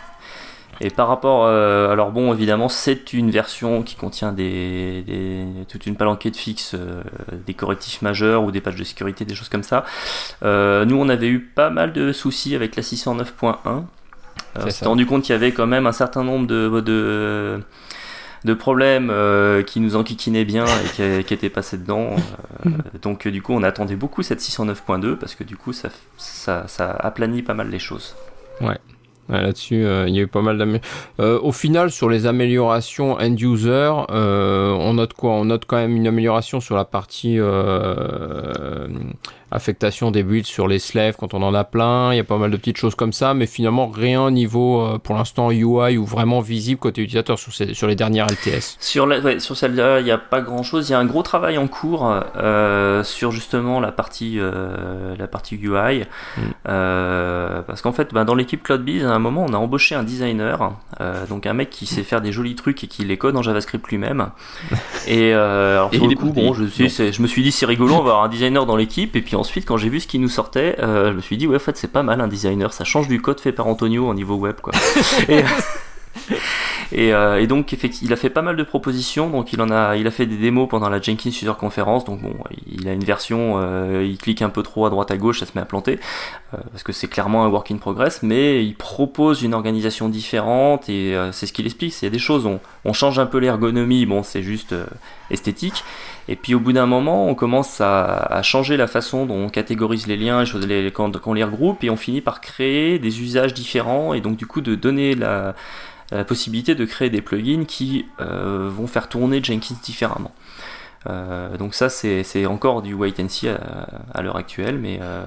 Et par rapport, euh, alors bon, évidemment, c'est une version qui contient des, des toute une palanquée de fixes, euh, des correctifs majeurs ou des pages de sécurité, des choses comme ça. Euh, nous, on avait eu pas mal de soucis avec la 609.1. On s'est rendu compte qu'il y avait quand même un certain nombre de, de, de problèmes qui nous enquiquinaient bien et qui, qui étaient passés dedans. donc, du coup, on attendait beaucoup cette 609.2 parce que du coup, ça, ça, ça aplanit pas mal les choses. Ouais. Là-dessus, euh, il y a eu pas mal d'améliorations. Euh, au final, sur les améliorations end-user, euh, on note quoi? On note quand même une amélioration sur la partie affectation des builds sur les slaves quand on en a plein. Il y a pas mal de petites choses comme ça, mais finalement rien au niveau pour l'instant UI ou vraiment visible côté utilisateur sur, ces, sur les dernières LTS. Sur, la, sur celle-là, il n'y a pas grand-chose. Il y a un gros travail en cours sur justement la partie, la partie UI. Mm. parce qu'en fait, ben, dans l'équipe CloudBees, un moment, on a embauché un designer, euh, donc un mec qui sait faire des jolis trucs et qui les code en JavaScript lui-même. Et euh, alors, pour le coup, bon, je, je me suis dit c'est rigolo, on va avoir un designer dans l'équipe. Et puis ensuite, quand j'ai vu ce qui nous sortait, euh, je me suis dit ouais, en fait, c'est pas mal un designer, ça change du code fait par Antonio au niveau web, quoi. et, euh, et, donc il a fait pas mal de propositions. Donc il en a, il a fait des démos pendant la Jenkins User Conference. Donc bon, il a une version, euh, il clique un peu trop à droite à gauche, ça se met à planter euh, parce que c'est clairement un work in progress. Mais il propose une organisation différente et c'est ce qu'il explique. Il y a des choses, on, on change un peu l'ergonomie. Bon, c'est juste esthétique. Et puis au bout d'un moment, on commence à, changer la façon dont on catégorise les liens, les, quand, on les regroupe, et on finit par créer des usages différents, et donc du coup de donner la, la possibilité de créer des plugins qui euh, vont faire tourner Jenkins différemment. Euh, donc ça c'est encore du wait and see à, l'heure actuelle, mais euh,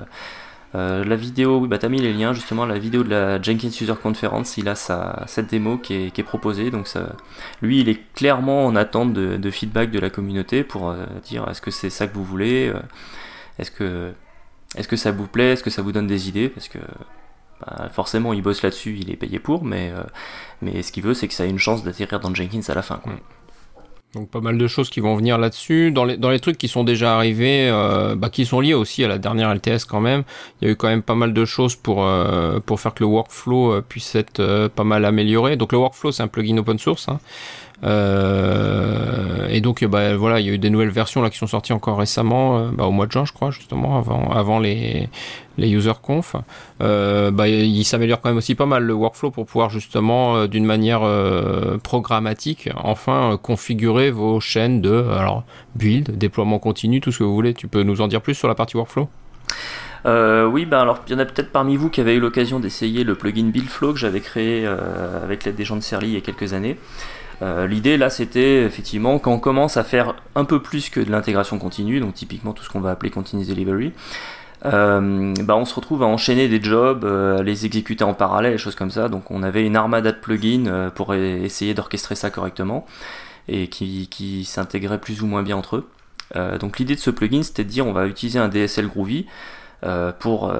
la vidéo, oui, bah t'as mis les liens justement, la vidéo de la Jenkins User Conference, il a sa, cette démo qui est, qui est proposée, donc ça, lui il est clairement en attente de, de feedback de la communauté pour dire est-ce que c'est ça que vous voulez, est-ce que, est que ça vous plaît, est-ce que ça vous donne des idées, parce que bah, forcément, il bosse là-dessus, il est payé pour, mais, euh, mais ce qu'il veut, c'est que ça ait une chance d'atterrir dans Jenkins à la fin. Quoi. Mm. Donc pas mal de choses qui vont venir là-dessus. Dans les, dans les trucs qui sont déjà arrivés, euh, bah, qui sont liés aussi à la dernière LTS quand même, il y a eu quand même pas mal de choses pour, euh, pour faire que le workflow puisse être pas mal amélioré. Donc le workflow, c'est un plugin open source. Hein. Euh, et donc, bah, voilà, il y a eu des nouvelles versions là qui sont sorties encore récemment, euh, bah, au mois de juin, je crois, justement, avant, les, user conf. Euh, bah, il s'améliore quand même aussi pas mal le workflow pour pouvoir justement, d'une manière programmatique, enfin configurer vos chaînes de build, déploiement continu, tout ce que vous voulez. Tu peux nous en dire plus sur la partie workflow? Oui, alors il y en a peut-être parmi vous qui avaient eu l'occasion d'essayer le plugin BuildFlow que j'avais créé avec l'aide des gens de Serly il y a quelques années. Euh, l'idée là c'était effectivement quand on commence à faire un peu plus que de l'intégration continue, donc typiquement tout ce qu'on va appeler continuous delivery, euh, bah on se retrouve à enchaîner des jobs, euh, les exécuter en parallèle, des choses comme ça. Donc on avait une armada de plugins pour essayer d'orchestrer ça correctement et qui, qui s'intégraient plus ou moins bien entre eux. donc l'idée de ce plugin c'était de dire on va utiliser un DSL Groovy pour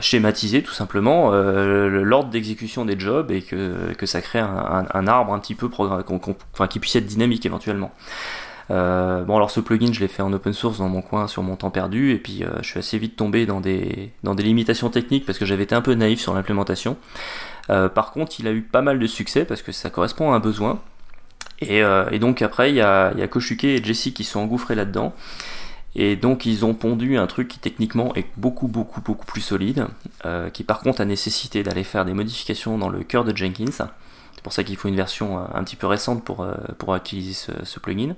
schématiser tout simplement euh, l'ordre d'exécution des jobs et que, ça crée un, arbre un petit peu enfin, qui puisse être dynamique éventuellement. Euh, bon alors ce plugin je l'ai fait en open source dans mon coin sur mon temps perdu et puis euh, je suis assez vite tombé dans des, limitations techniques parce que j'avais été un peu naïf sur l'implémentation. Euh, par contre il a eu pas mal de succès parce que ça correspond à un besoin. Et, et donc après il y a, y a Koshuke et Jesse qui sont engouffrés là-dedans. Et donc ils ont pondu un truc qui techniquement est beaucoup beaucoup beaucoup plus solide, euh, qui par contre a nécessité d'aller faire des modifications dans le cœur de Jenkins. C'est pour ça qu'il faut une version euh, un petit peu récente pour, euh, pour utiliser ce, plugin.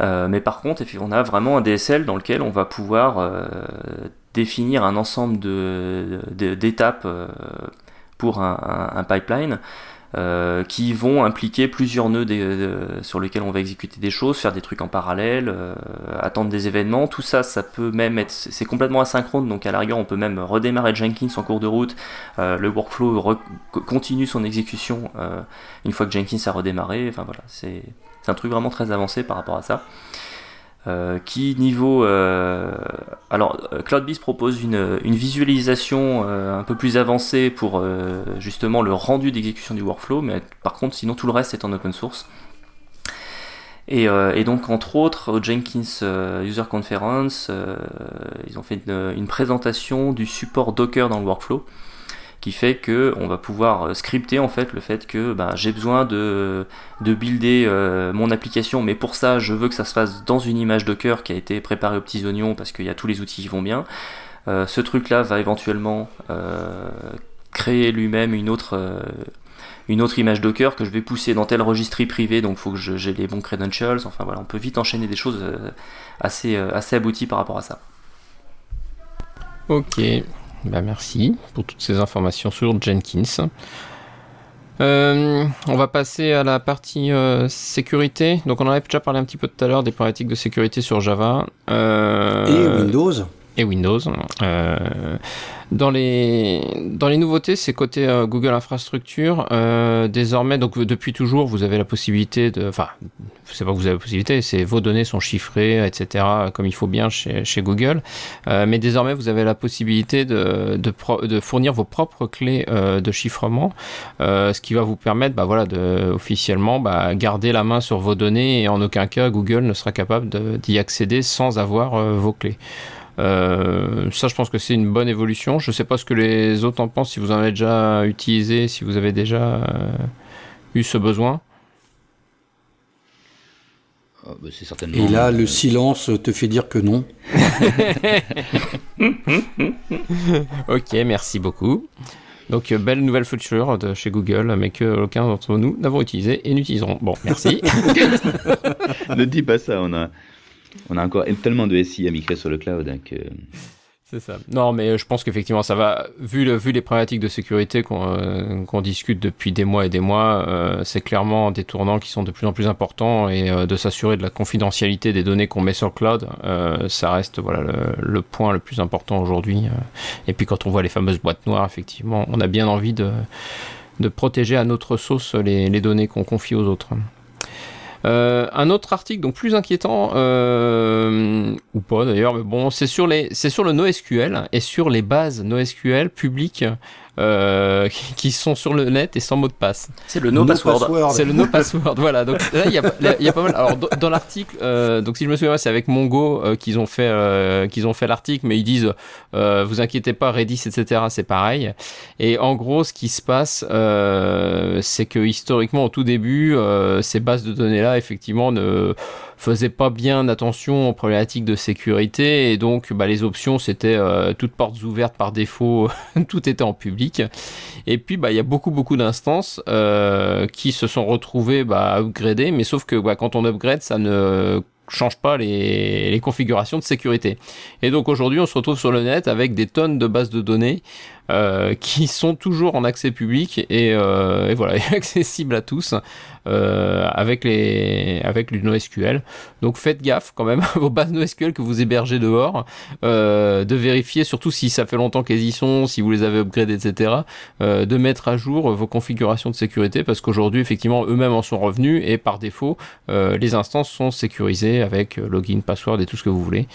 mais par contre, on a vraiment un DSL dans lequel on va pouvoir définir un ensemble d'étapes de, pour un, un pipeline euh, qui vont impliquer plusieurs nœuds sur lesquels on va exécuter des choses, faire des trucs en parallèle, euh, attendre des événements. Tout ça, ça peut même être, c'est complètement asynchrone, donc à la on peut même redémarrer Jenkins en cours de route. Euh, le workflow continue son exécution une fois que Jenkins a redémarré. Enfin voilà, c'est un truc vraiment très avancé par rapport à ça. Euh, qui niveau euh, alors euh, CloudBees propose une, visualisation un peu plus avancée pour justement le rendu d'exécution du workflow mais par contre sinon tout le reste est en open source. Et, donc entre autres au Jenkins User Conference ils ont fait une, présentation du support Docker dans le workflow qui fait que on va pouvoir scripter en fait le fait que ben, j'ai besoin de, de builder mon application, mais pour ça je veux que ça se fasse dans une image Docker qui a été préparée aux petits oignons parce qu'il y a tous les outils qui vont bien. ce truc-là va éventuellement créer lui-même une autre une autre image Docker que je vais pousser dans tel registre privé, donc il faut que j'ai les bons credentials. Enfin voilà, on peut vite enchaîner des choses euh, assez, euh, assez abouties par rapport à ça. Ok, bah merci pour toutes ces informations sur Jenkins. Euh, on va passer à la partie sécurité. Donc on en avait déjà parlé un petit peu tout à l'heure des problématiques de sécurité sur Java. Et Windows. Et Windows. Dans les, dans les nouveautés, c'est côté euh, Google Infrastructure. Euh, désormais, donc depuis toujours, vous avez la possibilité de, enfin, c'est pas que vous avez la possibilité, c'est vos données sont chiffrées, etc., comme il faut bien chez, chez Google. Euh, mais désormais, vous avez la possibilité de, de, de fournir vos propres clés euh, de chiffrement, euh, ce qui va vous permettre, bah voilà, de officiellement bah, garder la main sur vos données et en aucun cas Google ne sera capable d'y accéder sans avoir vos clés. Euh, ça, je pense que c'est une bonne évolution. Je ne sais pas ce que les autres en pensent, si vous en avez déjà utilisé, si vous avez déjà euh, eu ce besoin. Ah, bah, Et là, le silence te fait dire que non. ok, merci beaucoup. Donc, euh, belle nouvelle future de chez Google, mais que aucun d'entre nous n'avons utilisé et n'utiliseront. Bon, merci. ne dis pas ça, on a, on a encore tellement de SI à migrer sur le cloud hein, que. C'est ça. Non, mais je pense qu'effectivement, ça va. Vu, le, vu les problématiques de sécurité qu'on euh, discute depuis des mois et des mois, euh, c'est clairement des tournants qui sont de plus en plus importants et euh, de s'assurer de la confidentialité des données qu'on met sur le cloud, ça reste voilà le, point le plus important aujourd'hui. Et puis quand on voit les fameuses boîtes noires, effectivement, on a bien envie de, protéger à notre sauce les données qu'on confie aux autres. Euh, un autre article donc plus inquiétant euh, ou pas d'ailleurs, mais bon, c'est sur les, c'est sur le NoSQL et sur les bases NoSQL publiques euh, qui sont sur le net et sans mot de passe. C'est le no, password. C'est le no password. voilà. Donc là, il y a, y a, pas mal. Alors dans, l'article, euh, donc si je me souviens, c'est avec Mongo euh, qu'ils ont fait euh, qu'ils ont fait l'article, mais ils disent euh, vous inquiétez pas, Redis, etc. C'est pareil. Et en gros, ce qui se passe, c'est que historiquement, au tout début, ces bases de données là, effectivement, ne faisait pas bien attention aux problématiques de sécurité et donc bah, les options c'était euh, toutes portes ouvertes par défaut, tout était en public. Et puis bah il y a beaucoup beaucoup d'instances euh, qui se sont retrouvées bah, upgradées, mais sauf que bah, quand on upgrade ça ne change pas les, les, configurations de sécurité. Et donc aujourd'hui, on se retrouve sur le net avec des tonnes de bases de données euh, qui sont toujours en accès public et, euh, et voilà, accessibles à tous euh, avec les avec le NoSQL. Donc faites gaffe quand même à vos bases NoSQL que vous hébergez dehors, euh, de vérifier surtout si ça fait longtemps qu'elles y sont, si vous les avez upgradées, etc. Euh, de mettre à jour vos configurations de sécurité parce qu'aujourd'hui effectivement eux-mêmes en sont revenus et par défaut les instances sont sécurisées avec login, password et tout ce que vous voulez.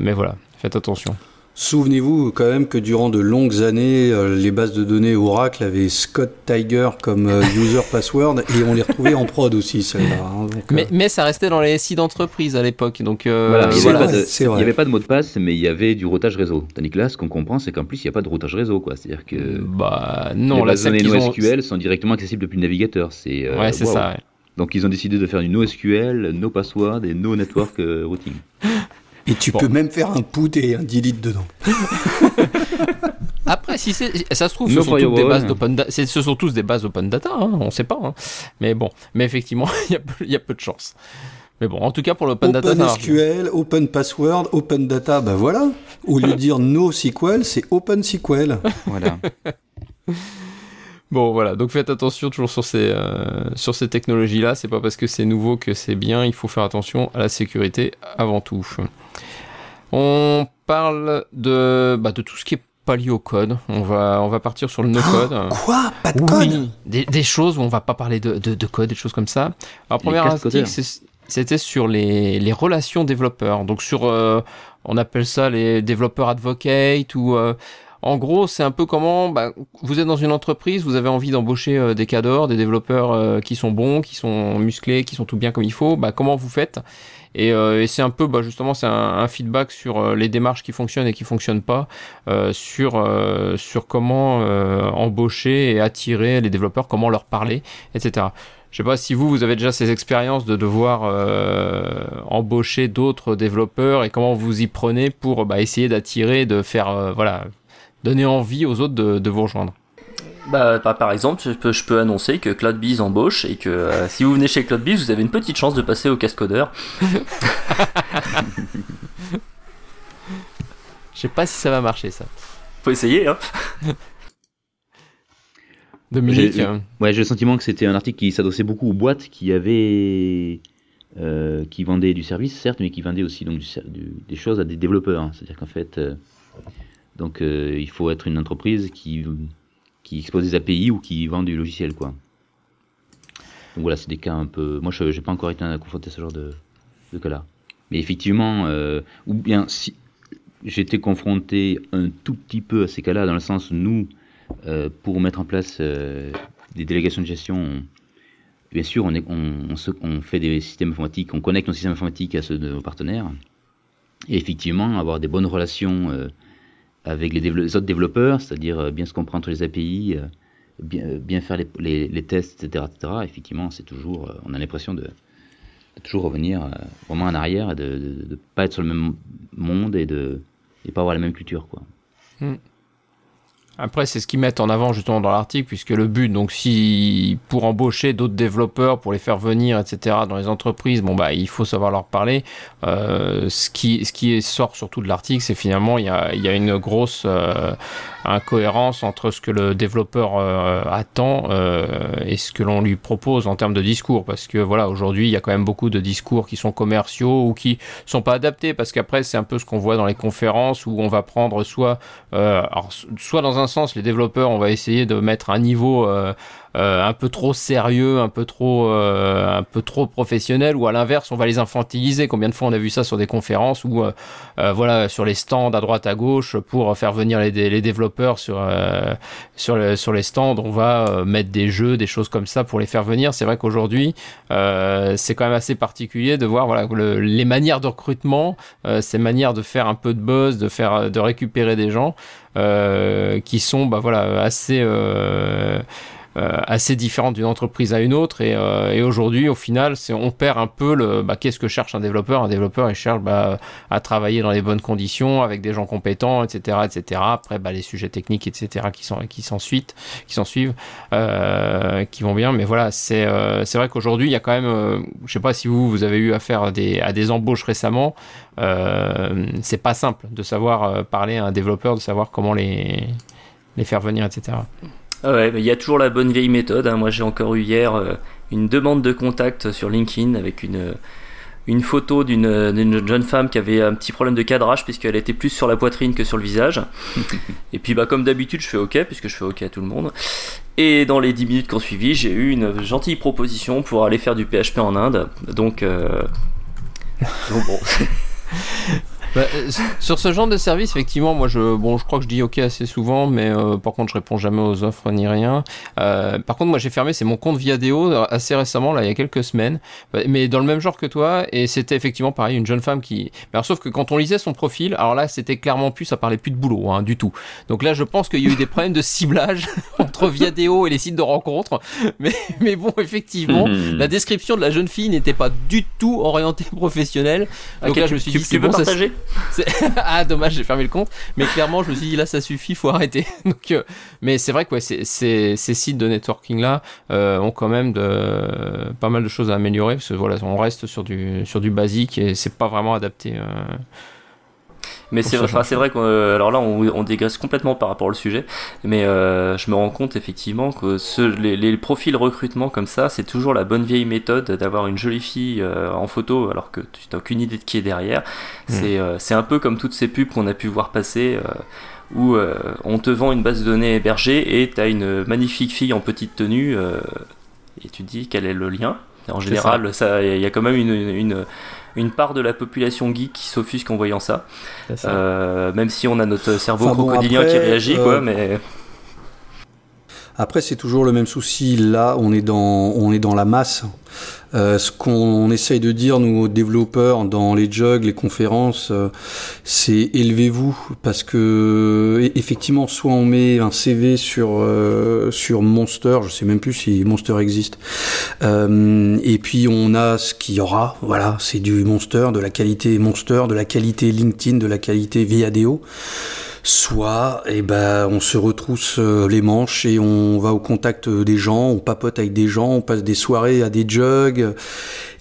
mais voilà, faites attention. Souvenez-vous quand même que durant de longues années, euh, les bases de données Oracle avaient Scott Tiger comme euh, user password et on les retrouvait en prod aussi, celle-là. Hein, mais, euh, mais, ça restait dans les sites d'entreprise à l'époque. Donc, il n'y avait, pas de mot de passe, mais il y avait du routage réseau. Tandis que là, ce qu'on comprend, c'est qu'en plus, il n'y a pas de routage réseau. C'est-à-dire que bah, non, les bases de données NoSQL sont directement accessibles depuis le navigateur. C'est ouais, c'est ça. Donc ils ont décidé de faire du NoSQL, No Password et No Network Routing. Et tu peux même faire un put et un delete dedans. Après, si c'est, ça se trouve, ce sont, des bases ce sont tous des bases open data, hein, on ne sait pas. Hein. Mais bon, mais effectivement, il y, a peu de chance. Mais bon, en tout cas pour l'open data, Open SQL, Open Password, Open Data, ben voilà. Au lieu de dire NoSQL, c'est Open SQL. Voilà. Bon voilà, donc faites attention toujours sur ces, euh, sur ces technologies-là. C'est pas parce que c'est nouveau que c'est bien. Il faut faire attention à la sécurité avant tout. On parle de, bah, de tout ce qui est pas lié au code. On va, on va partir sur le no-code. quoi? Pas de code? Des, des, choses où on va pas parler de, de, de code, des choses comme ça. Alors, premier article, c'était sur les, les relations développeurs. Donc, sur, euh, on appelle ça les développeurs advocates ou. Euh, en gros, c'est un peu comment bah, vous êtes dans une entreprise, vous avez envie d'embaucher euh, des cadors, des développeurs euh, qui sont bons, qui sont musclés, qui sont tout bien comme il faut. Bah, comment vous faites? Et, et c'est un peu bah, justement c'est un, feedback sur les démarches qui fonctionnent et qui fonctionnent pas, sur sur comment embaucher et attirer les développeurs, comment leur parler, etc. Je sais pas si vous, vous avez déjà ces expériences de devoir euh, embaucher d'autres développeurs et comment vous y prenez pour bah, essayer d'attirer, de faire, euh, voilà, donner envie aux autres de, de vous rejoindre. Bah, par exemple, je peux, je peux annoncer que CloudBees embauche et que euh, si vous venez chez CloudBees, vous avez une petite chance de passer au cascodeur. Je sais pas si ça va marcher ça. Faut essayer, hein. Dominique J'ai ouais, j'ai le sentiment que c'était un article qui s'adressait beaucoup aux boîtes qui avaient. Euh, qui vendaient du service, certes, mais qui vendaient aussi donc, du, du, des choses à des développeurs. Hein. C'est-à-dire qu'en fait, euh, donc, euh, il faut être une entreprise qui, qui expose des API ou qui vend du logiciel. Quoi. Donc voilà, c'est des cas un peu. Moi, je n'ai pas encore été confronté à ce genre de, de cas-là. Mais effectivement, euh, ou bien si j'étais confronté un tout petit peu à ces cas-là, dans le sens où nous, euh, pour mettre en place des délégations de gestion, on, bien sûr, on, fait des systèmes informatiques, on connecte nos systèmes informatiques à ceux de nos partenaires. Et effectivement, avoir des bonnes relations avec les, autres développeurs, c'est-à-dire euh, bien se comprendre entre les API, euh, bien, bien, faire les, tests, etc., etc. Effectivement, c'est toujours, on a l'impression de, de, toujours revenir vraiment en arrière et de ne pas être sur le même monde et de ne pas avoir la même culture. Quoi. Mm. Après, c'est ce qu'ils mettent en avant justement dans l'article, puisque le but, donc, si pour embaucher d'autres développeurs, pour les faire venir, etc., dans les entreprises, bon bah, il faut savoir leur parler. Euh, ce qui, ce qui sort surtout de l'article, c'est finalement il y a, il y a une grosse euh, incohérence entre ce que le développeur euh, attend euh, et ce que l'on lui propose en termes de discours, parce que voilà, aujourd'hui, il y a quand même beaucoup de discours qui sont commerciaux ou qui sont pas adaptés, parce qu'après, c'est un peu ce qu'on voit dans les conférences où on va prendre soit, euh, alors, soit dans un sens, les développeurs, on va essayer de mettre un niveau euh, euh, un peu trop sérieux, un peu trop, euh, un peu trop professionnel, ou à l'inverse, on va les infantiliser. Combien de fois on a vu ça sur des conférences ou voilà sur les stands à droite à gauche pour faire venir les, développeurs sur sur, le, sur les stands, on va mettre des jeux, des choses comme ça pour les faire venir. C'est vrai qu'aujourd'hui, c'est quand même assez particulier de voir voilà le, les manières de recrutement, ces manières de faire un peu de buzz, de faire, de récupérer des gens. Euh, qui sont bah, voilà, assez, euh, assez différentes d'une entreprise à une autre. Et, euh, et aujourd'hui, au final, on perd un peu le bah, qu'est-ce que cherche un développeur? Un développeur, il cherche bah, à travailler dans les bonnes conditions, avec des gens compétents, etc. etc. Après, bah, les sujets techniques, etc. qui s'en qui suivent, qui s'en suivent, euh, qui vont bien. Mais voilà, c'est c'est vrai qu'aujourd'hui, il y a quand même, je sais pas si vous, vous avez eu affaire à des, à des embauches récemment. Euh, c'est pas simple de savoir parler à un développeur, de savoir comment les, les faire venir, etc. Ah ouais, il y a toujours la bonne vieille méthode. Hein. Moi, j'ai encore eu hier euh, une demande de contact sur LinkedIn avec une, une photo d'une jeune femme qui avait un petit problème de cadrage puisqu'elle était plus sur la poitrine que sur le visage. Et puis, bah, comme d'habitude, je fais OK puisque je fais OK à tout le monde. Et dans les 10 minutes qui ont suivi, j'ai eu une gentille proposition pour aller faire du PHP en Inde. Donc, euh... donc bon. Bah, sur ce genre de service, effectivement, moi, je, bon, je crois que je dis OK assez souvent, mais euh, par contre, je réponds jamais aux offres ni rien. Euh, par contre, moi, j'ai fermé, c'est mon compte Viadeo assez récemment, là, il y a quelques semaines, mais dans le même genre que toi, et c'était effectivement pareil, une jeune femme qui. Mais alors, sauf que quand on lisait son profil, alors là, c'était clairement plus, ça parlait plus de boulot, hein, du tout. Donc là, je pense qu'il y a eu des problèmes de ciblage entre Viadeo et les sites de rencontres, mais, mais bon, effectivement, la description de la jeune fille n'était pas du tout orientée professionnelle. Donc okay, là, je me suis tu, dit, tu peux bon, partager? ah dommage j'ai fermé le compte. Mais clairement je me suis dit là ça suffit faut arrêter. Donc euh, mais c'est vrai que ces, sites de networking là euh, ont quand même pas mal de choses à améliorer parce que voilà on reste sur du sur du basique et c'est pas vraiment adapté euh, mais c'est vrai, c'est vrai que euh, alors là on, on, dégraisse complètement par rapport au sujet, mais euh, je me rends compte effectivement que ce, les, les, profils recrutement comme ça, c'est toujours la bonne vieille méthode d'avoir une jolie fille euh, en photo alors que tu n'as aucune idée de qui est derrière. Mmh. C'est c'est un peu comme toutes ces pubs qu'on a pu voir passer où on te vend une base de données hébergée et tu as une magnifique fille en petite tenue et tu te dis quel est le lien En général, ça, il y a quand même une, une, une, part de la population geek qui s'offusque en voyant ça. Euh, même si on a notre cerveau crocodilien qui réagit, quoi, euh, mais. Après, c'est toujours le même souci. Là, on est dans, on est dans la masse. Euh, ce qu'on essaye de dire, nous, développeurs, dans les jugs, les conférences, euh, c'est élevez-vous. Parce que, e, effectivement, soit on met un CV sur, euh, Monster, je sais même plus si Monster existe, et puis on a ce qu'il y aura, voilà, c'est du Monster, de la qualité Monster, de la qualité LinkedIn, de la qualité Viadeo soit eh ben, on se retrousse les manches et on va au contact des gens, on papote avec des gens, on passe des soirées à des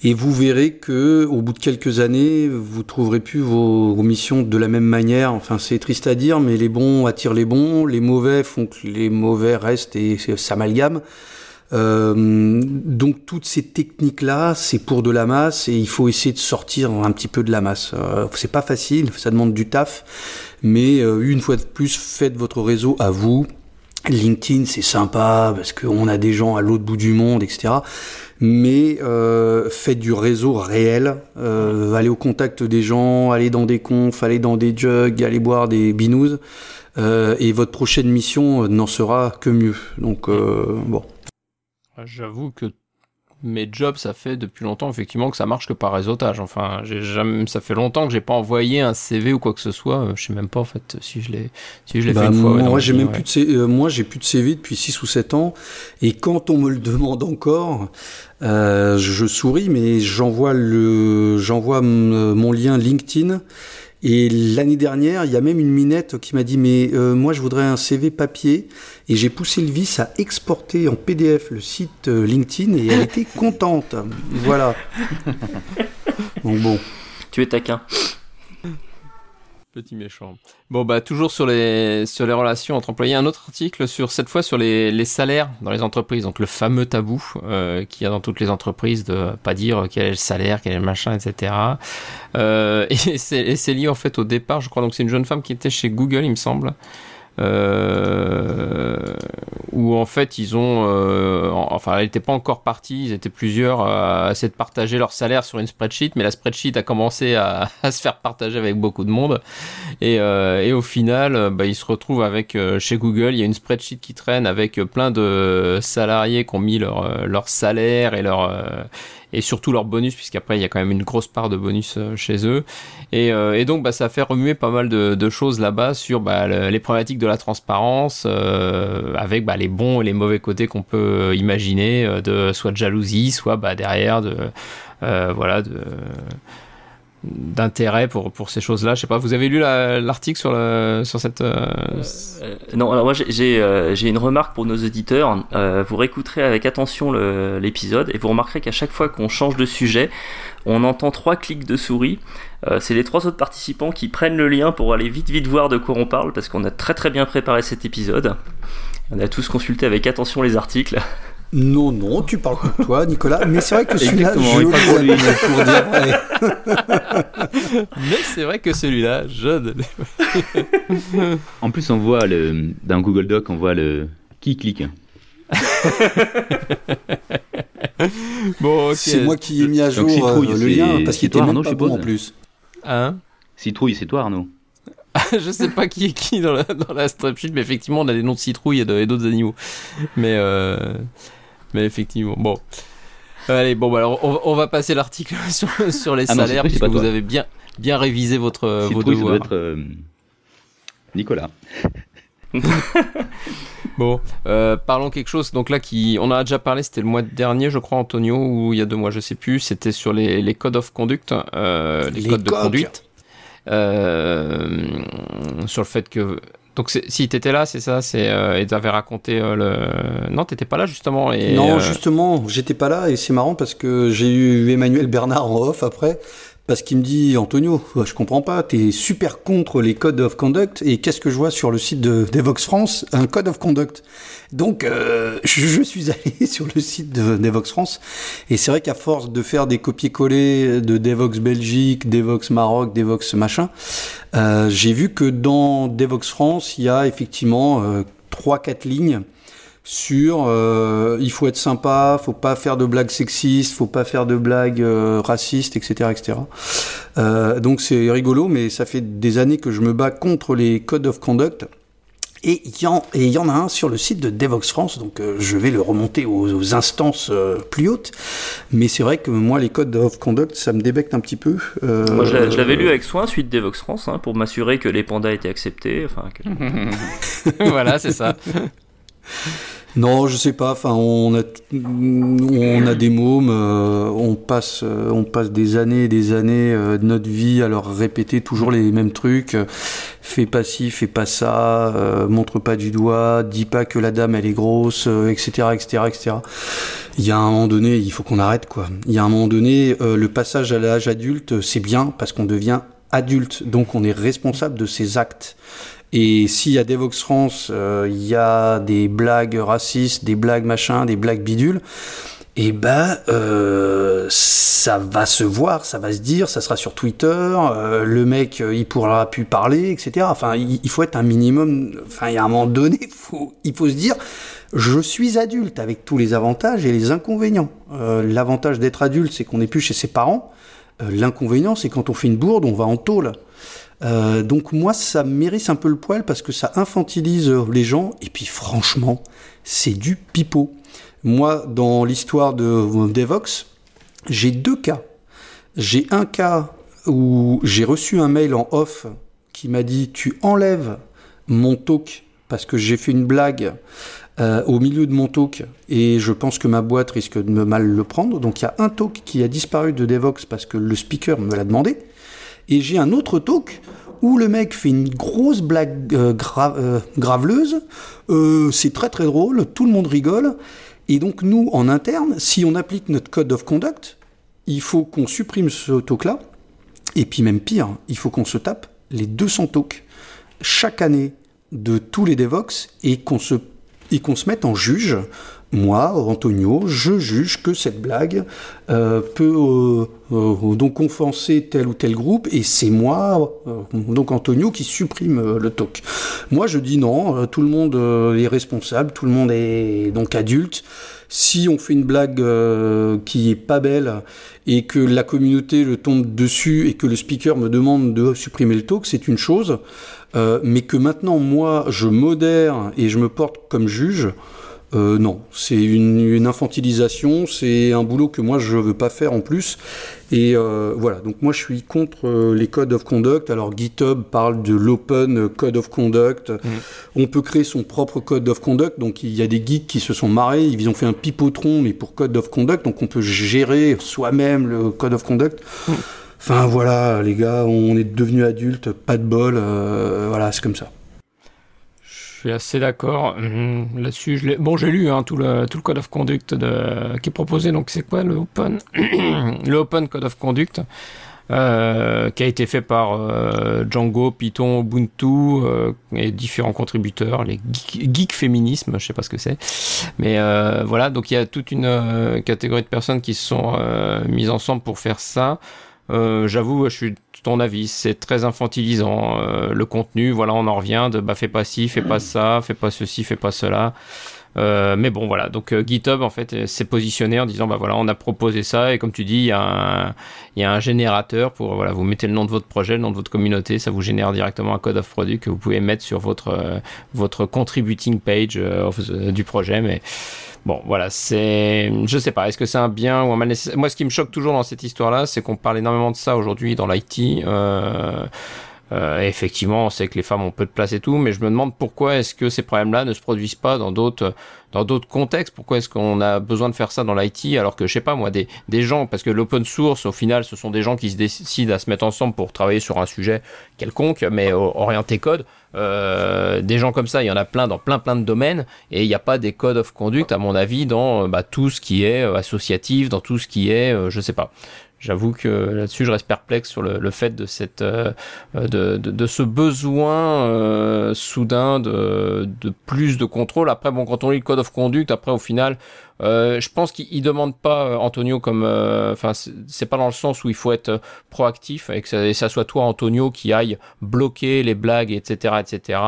et vous verrez que au bout de quelques années, vous trouverez plus vos, missions de la même manière. Enfin, c'est triste à dire, mais les bons attirent les bons, les mauvais font que les mauvais restent et s'amalgament. Euh, donc toutes ces techniques-là, c'est pour de la masse et il faut essayer de sortir un petit peu de la masse. Euh, c'est pas facile, ça demande du taf, mais euh, une fois de plus, faites votre réseau à vous. LinkedIn, c'est sympa parce qu'on a des gens à l'autre bout du monde, etc. Mais euh, faites du réseau réel, euh, allez au contact des gens, allez dans des confs, allez dans des jugs, allez boire des binous, euh, et votre prochaine mission n'en sera que mieux. Donc bon. J'avoue que mes jobs, ça fait depuis longtemps effectivement que ça marche que par réseautage. Enfin, j'ai jamais, ça fait longtemps que j'ai pas envoyé un CV ou quoi que ce soit. Je sais même pas en fait si je l'ai, si je l'ai bah, fait une fois. Moi, j'ai même plus de euh, moi, j'ai plus de CV depuis 6 ou 7 ans. Et quand on me le demande encore, euh, je souris, mais j'envoie le, j'envoie mon lien LinkedIn et l'année dernière, il y a même une minette qui m'a dit mais euh, moi je voudrais un CV papier et j'ai poussé le vice à exporter en PDF le site euh, LinkedIn et elle était contente. Voilà. Donc bon. Tu es taquin. Bon, bah, toujours sur les, sur les relations entre employés, un autre article sur, cette fois, sur les, les salaires dans les entreprises. Donc, le fameux tabou euh, qu'il y a dans toutes les entreprises de pas dire quel est le salaire, quel est le machin, etc. Euh, et c'est lié, en fait, au départ, je crois. Donc, c'est une jeune femme qui était chez Google, il me semble. Euh, où en fait ils ont, euh, enfin elle n'était pas encore partie, ils étaient plusieurs à essayer de partager leur salaire sur une spreadsheet, mais la spreadsheet a commencé à, se faire partager avec beaucoup de monde. Et, euh, au final bah, ils se retrouvent avec chez Google, il y a une spreadsheet qui traîne avec plein de salariés qui ont mis leur salaire et leur et surtout leur bonus, puisqu'après il y a quand même une grosse part de bonus euh, chez eux. Et, euh, et donc bah, ça fait remuer pas mal de, choses là-bas sur bah, les problématiques de la transparence, euh, avec bah, les bons et les mauvais côtés qu'on peut imaginer, de soit de jalousie, soit bah, derrière de voilà de d'intérêt pour, pour ces choses-là. Je sais pas, vous avez lu l'article sur, sur cette... Euh, euh, non, alors moi j'ai euh, une remarque pour nos auditeurs. vous réécouterez avec attention l'épisode et vous remarquerez qu'à chaque fois qu'on change de sujet, on entend trois clics de souris. C'est les trois autres participants qui prennent le lien pour aller vite vite voir de quoi on parle parce qu'on a très très bien préparé cet épisode. On a tous consulté avec attention les articles. Non, non, tu parles pour toi, Nicolas. Mais c'est vrai que celui-là, je pour dire Mais c'est vrai que celui-là, je. en plus, on voit le dans Google Doc, on voit le qui clique. bon, C'est moi qui ai mis à jour euh, le lien parce qu'il était même pas bon en plus. Hein? Citrouille, c'est toi, Arnaud. je sais pas qui est qui dans la, dans la mais effectivement, on a des noms de citrouilles et d'autres animaux. Mais euh, mais effectivement, bon. Allez, bon, bah, alors on, va passer l'article sur, sur, les ah salaires, puisque vous avez bien, bien révisé votre, vos devoirs. Être, euh, Nicolas. bon, euh, parlons quelque chose. Donc là, qui, on a déjà parlé, c'était le mois dernier, je crois, Antonio, ou il y a deux mois, je sais plus. C'était sur les, les codes of conduct, euh, les, codes de conduite. Euh, sur le fait que donc si t'étais là, c'est ça, c'est euh, et t'avais raconté euh, le. Non, t'étais pas là justement. Et, non, euh, justement, j'étais pas là et c'est marrant parce que j'ai eu Emmanuel Bernard en off après parce qu'il me dit Antonio, je comprends pas, t'es super contre les codes of conduct. Et qu'est-ce que je vois sur le site de Devox France? Un code of conduct. Donc euh, je, suis allé sur le site de Devox France. Et c'est vrai qu'à force de faire des copier-coller de Devox Belgique, Devox Maroc, Devox machin, euh, j'ai vu que dans Devox France il y a effectivement euh, trois quatre lignes sur euh, il faut être sympa, faut pas faire de blagues sexistes, faut pas faire de blagues euh, racistes, etc., etc. Euh, donc c'est rigolo, mais ça fait des années que je me bats contre les codes of conduct. Et il y, en, y a un sur le site de Devox France, donc euh, je vais le remonter aux, aux instances euh, plus hautes. Mais c'est vrai que moi, les codes of conduct, ça me débecte un petit peu. Euh, Moi, je l'a- je l'avais lu avec soin, suite d'Evox France, hein, pour m'assurer que les pandas étaient acceptés. Enfin, que- voilà, c'est ça. Non, je sais pas. Enfin, on a on a des mômes. euh, on passe euh, on passe des années et des années euh, de notre vie à leur répéter toujours les mêmes trucs. euh, fais pas ci, fais pas ça. montre pas du doigt. Dis pas que la dame elle est grosse, etc., etc., etc. Il y a un moment donné, il faut qu'on arrête quoi. Il y a un moment donné, le passage à l'âge adulte, c'est bien parce qu'on devient adulte, donc on est responsable de ses actes. Et s'il y a Devox France, euh, il y a des blagues racistes, des blagues machin, des blagues bidules, et ben euh, ça va se voir, ça va se dire, ça sera sur Twitter, euh, le mec il pourra plus parler, etc. Enfin, il, faut être un minimum. Enfin, il un moment donné, il faut se dire, je suis adulte avec tous les avantages et les inconvénients. L'avantage d'être adulte, c'est qu'on n'est plus chez ses parents. L'inconvénient, c'est quand on fait une bourde, on va en tôle. Euh, donc moi, ça mérite un peu le poil parce que ça infantilise les gens. Et puis franchement, c'est du pipeau. Moi, dans l'histoire de Devox, j'ai deux cas. J'ai un cas où j'ai reçu un mail en off qui m'a dit tu enlèves mon talk parce que j'ai fait une blague euh, au milieu de mon talk et je pense que ma boîte risque de me mal le prendre. Donc il y a un talk qui a disparu de Devox parce que le speaker me l'a demandé. Et j'ai un autre talk où le mec fait une grosse blague euh, euh, graveleuse. Euh, c'est très très drôle, tout le monde rigole. Et donc nous, en interne, si on applique notre code of conduct, il faut qu'on supprime ce talk-là. Et puis même pire, il faut qu'on se tape les 200 talks chaque année de tous les Devox et qu'on se, et qu'on se mette en juge. Moi, Antonio, je juge que cette blague euh, peut euh, euh, donc offenser tel ou tel groupe et c'est moi, euh, donc Antonio, qui supprime le talk. Moi, je dis non, tout le monde est responsable, tout le monde est donc adulte. Si on fait une blague qui est pas belle et que la communauté le tombe dessus et que le speaker me demande de supprimer le talk, c'est une chose. Mais que maintenant, moi, je modère et je me porte comme juge, euh, non, c'est une, une infantilisation, c'est un boulot que moi je veux pas faire en plus. Et euh, voilà, donc moi je suis contre euh, les codes of conduct. Alors GitHub parle de l'open code of conduct. On peut créer son propre code of conduct. Donc il y a des geeks qui se sont marrés, ils ont fait un pipotron mais pour code of conduct. Donc on peut gérer soi-même le code of conduct. Enfin voilà, les gars, on est devenus adultes, pas de bol. voilà, c'est comme ça. Suis assez d'accord hum, là-dessus. Bon, j'ai lu hein, tout, le, code of conduct qui est proposé. Donc, c'est quoi le Open Le Open Code of Conduct euh, qui a été fait par euh, Django, Python, Ubuntu euh, et différents contributeurs, les geeks, geeks féminisme, je sais pas ce que c'est, mais voilà. Donc il y a toute une catégorie de personnes qui se sont mises ensemble pour faire ça. Euh, J'avoue, je suis de ton avis, c'est très infantilisant. euh, le contenu, voilà, on en revient de bah fais pas ci, fais pas ça, fais pas ceci, fais pas cela. Euh, mais bon, voilà. Donc euh, GitHub en fait euh, s'est positionné en disant bah voilà, on a proposé ça et comme tu dis, il y a un, il y a un générateur pour voilà, vous mettez le nom de votre projet, le nom de votre communauté, ça vous génère directement un code of product que vous pouvez mettre sur votre votre contributing page du projet, mais Bon, voilà, c'est. Je sais pas, est-ce que c'est un bien ou un mal nécessaire? Moi, ce qui me choque toujours dans cette histoire-là, c'est qu'on parle énormément de ça aujourd'hui dans l'IT. Euh, euh, effectivement, on sait que les femmes ont peu de place et tout, mais je me demande pourquoi est-ce que ces problèmes-là ne se produisent pas dans d'autres dans d'autres contextes? Pourquoi est-ce qu'on a besoin de faire ça dans l'IT alors que je sais pas moi des des gens parce que l'open source au final ce sont des gens qui se décident à se mettre ensemble pour travailler sur un sujet quelconque mais orienté code. Euh, des gens comme ça, il y en a plein dans plein plein de domaines et il n'y a pas des codes of conduct à mon avis dans bah, tout ce qui est euh, associatif, dans tout ce qui est euh, je sais pas. J'avoue que là-dessus, je reste perplexe sur le, fait de cette, euh, de, de, de ce besoin euh, soudain de, de plus de contrôle. Après, bon, quand on lit le code of conduct, après, au final, Euh, je pense qu'il demande pas euh, Antonio comme, euh, enfin, c'est pas dans le sens où il faut être proactif et que ça, et ça soit toi Antonio qui aille bloquer les blagues, etc., etc.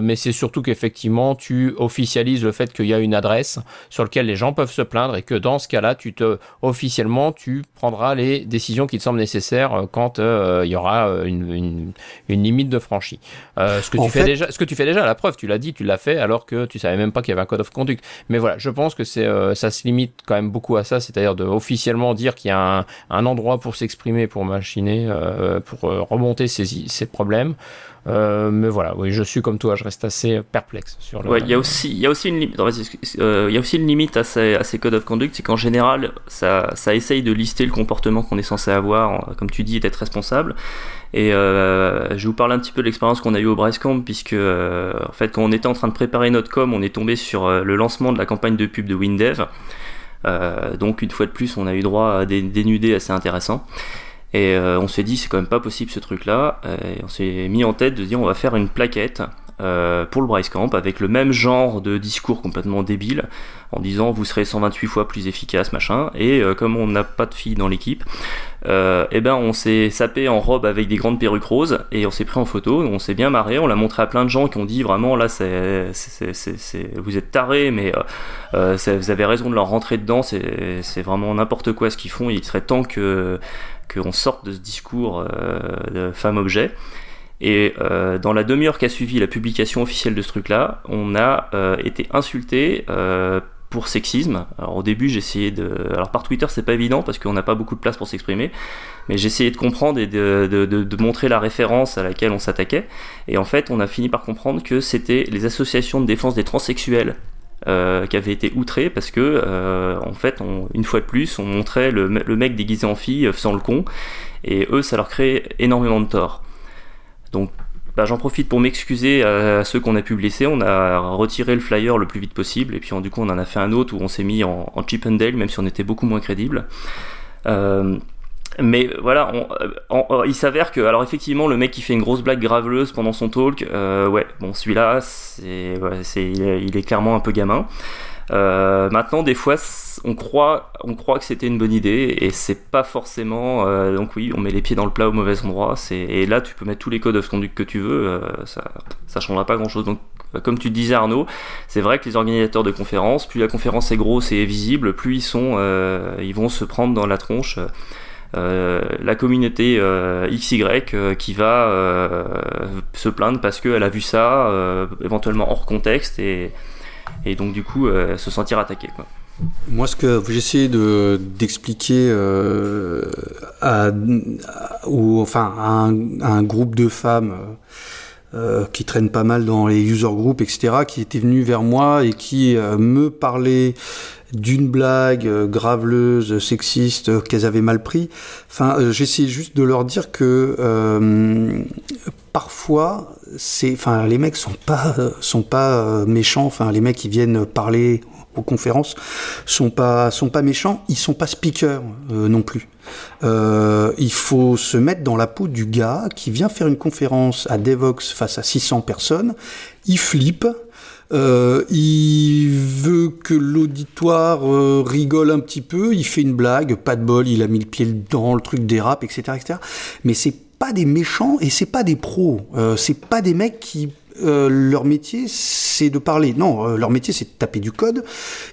mais c'est surtout qu'effectivement tu officialises le fait qu'il y a une adresse sur laquelle les gens peuvent se plaindre et que dans ce cas-là, tu te officiellement tu prendras les décisions qui te semblent nécessaires quand il y aura une, une, une, limite de franchie. ce que tu fais déjà, ce que tu fais déjà, la preuve, tu l'as dit, tu l'as fait alors que tu savais même pas qu'il y avait un code of conduct. Mais voilà, je pense que c'est euh, ça se limite quand même beaucoup à ça, c'est-à-dire de officiellement dire qu'il y a un, endroit pour s'exprimer, pour machiner, euh, pour euh, remonter ses problèmes. Mais voilà, oui, je suis comme toi, je reste assez perplexe sur le. Il y a aussi, il y a aussi une limite. à ces, codes of conduct, c'est qu'en général, ça, ça essaye de lister le comportement qu'on est censé avoir, comme tu dis, d'être responsable. Et euh, je vous parler un petit peu de l'expérience qu'on a eu au Bricecamp, puisque euh, en fait, quand on était en train de préparer notre com, on est tombé sur euh, le lancement de la campagne de pub de Windev. Euh, donc une fois de plus, on a eu droit à des dénudés assez intéressants. Et euh, on s'est dit, c'est quand même pas possible ce truc-là. Et on s'est mis en tête de dire, on va faire une plaquette euh, pour le Bryce Camp avec le même genre de discours complètement débile en disant vous serez 128 fois plus efficace machin et euh, comme on n'a pas de filles dans l'équipe euh, eh ben on s'est sapé en robe avec des grandes perruques roses et on s'est pris en photo on s'est bien marré on l'a montré à plein de gens qui ont dit vraiment là c'est vous êtes tarés mais euh, vous avez raison de leur rentrer dedans c'est vraiment n'importe quoi ce qu'ils font il serait temps que qu'on sorte de ce discours de femme objet et euh, dans la demi-heure qui a suivi la publication officielle de ce truc-là, on a euh, été insulté euh, pour sexisme. Alors au début, j'ai essayé de. Alors par Twitter, c'est pas évident parce qu'on n'a pas beaucoup de place pour s'exprimer, mais j'ai essayé de comprendre et de, de, de, de, montrer la référence à laquelle on s'attaquait. Et en fait, on a fini par comprendre que c'était les associations de défense des transsexuels euh, qui avaient été outrés parce que, euh, en fait, une fois de plus, on montrait le, mec déguisé en fille faisant le con, et eux, ça leur crée énormément de tort. Donc bah, j'en profite pour m'excuser à, ceux qu'on a pu blesser. On a retiré le flyer le plus vite possible et puis du coup on en a fait un autre où on s'est mis en, en même si on était beaucoup moins crédible. Euh, mais voilà, on, il s'avère que, alors effectivement, le mec qui fait une grosse blague graveleuse pendant son talk, euh, ouais, bon, celui-là, c'est, il est clairement un peu gamin. Euh, maintenant, des fois, on croit, on croit que c'était une bonne idée et c'est pas forcément. Euh, donc oui, on met les pieds dans le plat au mauvais endroit. Et là, tu peux mettre tous les codes of conduct que tu veux, euh, ça, ça changera pas grand-chose. Donc, comme tu disais Arnaud, c'est vrai que les organisateurs de conférences, plus la conférence est grosse et visible, plus ils sont, ils vont se prendre dans la tronche. La communauté XY qui va se plaindre parce qu'elle a vu ça éventuellement hors contexte et, et donc du coup euh, se sentir attaqué. Quoi. Moi, ce que essayé de d'expliquer euh, à, enfin à un, groupe de femmes euh, qui traînent pas mal dans les user groups, etc., qui étaient venus vers moi et qui euh, me parlaient d'une blague euh, graveleuse, sexiste, qu'elles avaient mal pris. Enfin, j'essayais juste de leur dire que parfois, c'est, enfin, les mecs sont pas, sont pas méchants. Enfin, les mecs qui viennent parler aux conférences sont pas, sont pas méchants. Ils sont pas speakers non plus. il faut se mettre dans la peau du gars qui vient faire une conférence à Devox face à 600 personnes. Il flippe euh, il veut que l'auditoire euh, rigole un petit peu, il fait une blague, pas de bol, il a mis le pied dedans, le truc dérape, etc., etc. Mais c'est pas des méchants et c'est pas des pros. Euh, c'est pas des mecs qui euh, leur métier, c'est de parler. Non, euh, leur métier, c'est de taper du code.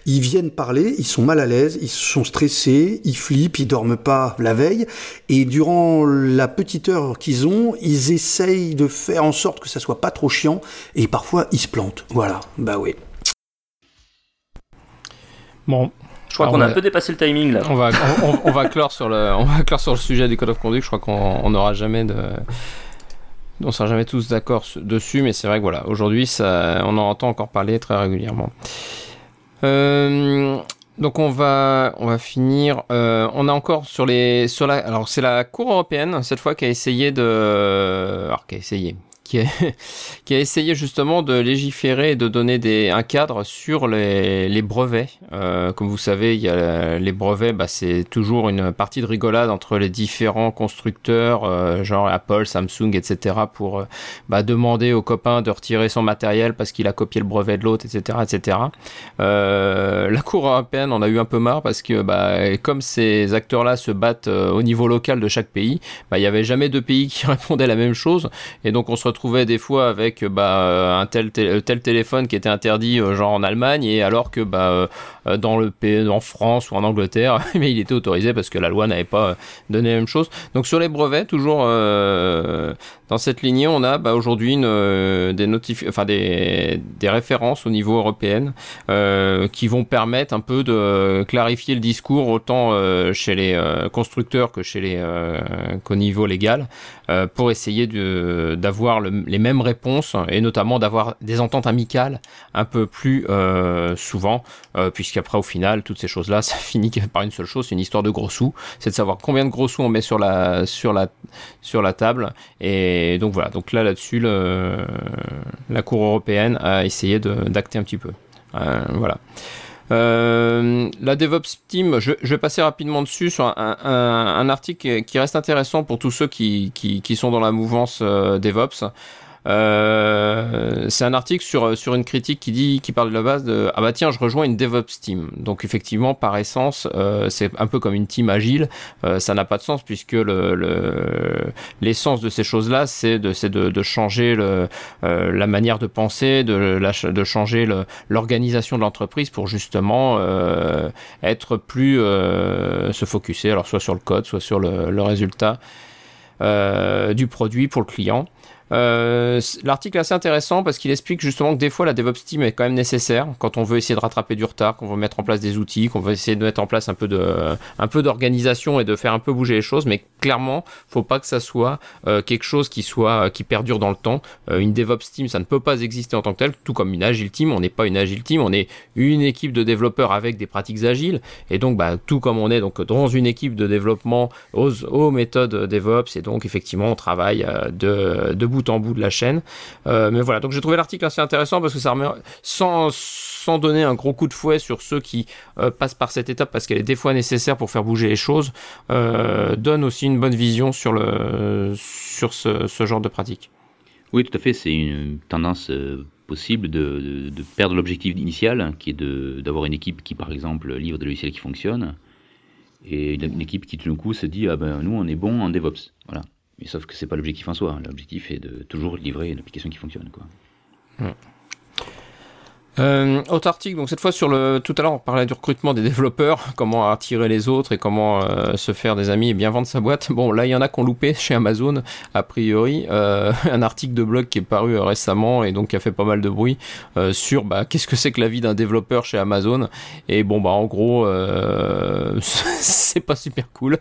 Ils viennent parler, ils sont mal à l'aise, ils sont stressés, ils flippent, ils dorment pas la veille. Et durant la petite heure qu'ils ont, ils essayent de faire en sorte que ça soit pas trop chiant. Et parfois, ils se plantent. Voilà, bah oui. Bon, je crois qu'on a un peu dépassé le timing là. On va, on, va clore sur le, on va clore sur le sujet du code of conduct. Je crois qu'on n'aura jamais de, on sera jamais tous d'accord dessus, mais c'est vrai que voilà, aujourd'hui, ça, on en entend encore parler très régulièrement. Euh, donc on va, on va finir. Euh, on a encore sur les, sur la, alors c'est la Cour européenne cette fois qui a essayé de, alors qui a essayé, qui, a, essayé justement de légiférer et de donner un cadre sur les, brevets. Euh, comme vous savez, il y a les brevets, bah, c'est toujours une partie de rigolade entre les différents constructeurs, euh, genre Apple, Samsung, etc., pour euh, bah, demander aux copains de retirer son matériel parce qu'il a copié le brevet de l'autre, etc., etc. La Cour européenne en a eu un peu marre parce que bah, comme ces acteurs-là se battent au niveau local de chaque pays, il y avait jamais deux pays qui répondaient la même chose et donc on se retrouvait des fois avec bah, un tel, tel, tel téléphone qui était interdit euh, genre en Allemagne et alors que bah, euh, dans le pays, en France ou en Angleterre, mais il était autorisé parce que la loi n'avait pas donné la même chose. Donc sur les brevets, toujours euh, dans cette lignée, on a bah, aujourd'hui euh, des, enfin, des, références au niveau européen euh, qui vont permettre un peu de clarifier le discours autant euh, chez les euh, constructeurs que chez les euh, qu'au niveau légal euh, pour essayer d'avoir les mêmes réponses et notamment d'avoir des ententes amicales un peu plus souvent puisqu'après au final toutes ces choses là ça finit par une seule chose c'est une histoire de gros sous c'est de savoir combien de gros sous on met sur la sur la sur la table et donc voilà, donc là là-dessus, la Cour européenne a essayé d'acter un petit peu. Euh, voilà. Euh, la DevOps Team, je, vais passer rapidement dessus sur un, article qui reste intéressant pour tous ceux qui sont dans la mouvance euh, DevOps. Euh, c'est un article sur sur une critique qui dit qui parle de la base de ah bah tiens je rejoins une DevOps team. Donc effectivement par essence euh, c'est un peu comme une team agile. Euh, ça n'a pas de sens puisque le l'essence de ces choses là c'est de c'est de, de, changer le euh, la manière de penser de la, de changer l'organisation de l'entreprise pour justement euh, être plus se focuser alors soit sur le code soit sur le résultat du produit pour le client euh, L'article est assez intéressant parce qu'il explique justement que des fois la DevOps Team est quand même nécessaire quand on veut essayer de rattraper du retard, qu'on veut mettre en place des outils, qu'on veut essayer de mettre en place un peu de, un peu d'organisation et de faire un peu bouger les choses. Mais clairement, faut pas que ça soit euh, quelque chose qui soit qui perdure dans le temps. Euh, une DevOps Team, ça ne peut pas exister en tant que tel, tout comme une Agile Team. On n'est pas une Agile Team, on est une équipe de développeurs avec des pratiques agiles. Et donc, bah, tout comme on est donc dans une équipe de développement aux, aux méthodes DevOps. Et donc, effectivement, on travaille euh, de, de bout en bout de la chaîne. Euh, mais voilà, donc j'ai trouvé l'article assez intéressant parce que ça remet sans sans donner un gros coup de fouet sur ceux qui euh, passent par cette étape parce qu'elle est des fois nécessaire pour faire bouger les choses, euh, donne aussi une bonne vision sur le sur ce, ce genre de pratique. Oui, tout à fait. C'est une tendance possible de, de, perdre l'objectif initial, qui est d'avoir une équipe qui, par exemple, livre des logiciels qui fonctionnent, et une équipe qui tout d'un coup se dit ah ben nous on est bon en DevOps. Voilà. Mais sauf que c'est pas l'objectif en soi. L'objectif est de toujours livrer une application qui fonctionne. Quoi. Euh, autre article, donc cette fois sur le. Tout à l'heure, on parlait du recrutement des développeurs, comment attirer les autres et comment euh, se faire des amis et bien vendre sa boîte. Bon, là, il y en a qui ont loupé chez Amazon, a priori. Euh, un article de blog qui est paru euh, récemment et donc qui a fait pas mal de bruit euh, sur bah, qu'est-ce que c'est que la vie d'un développeur chez Amazon. Et bon, bah, en gros, c'est pas super cool.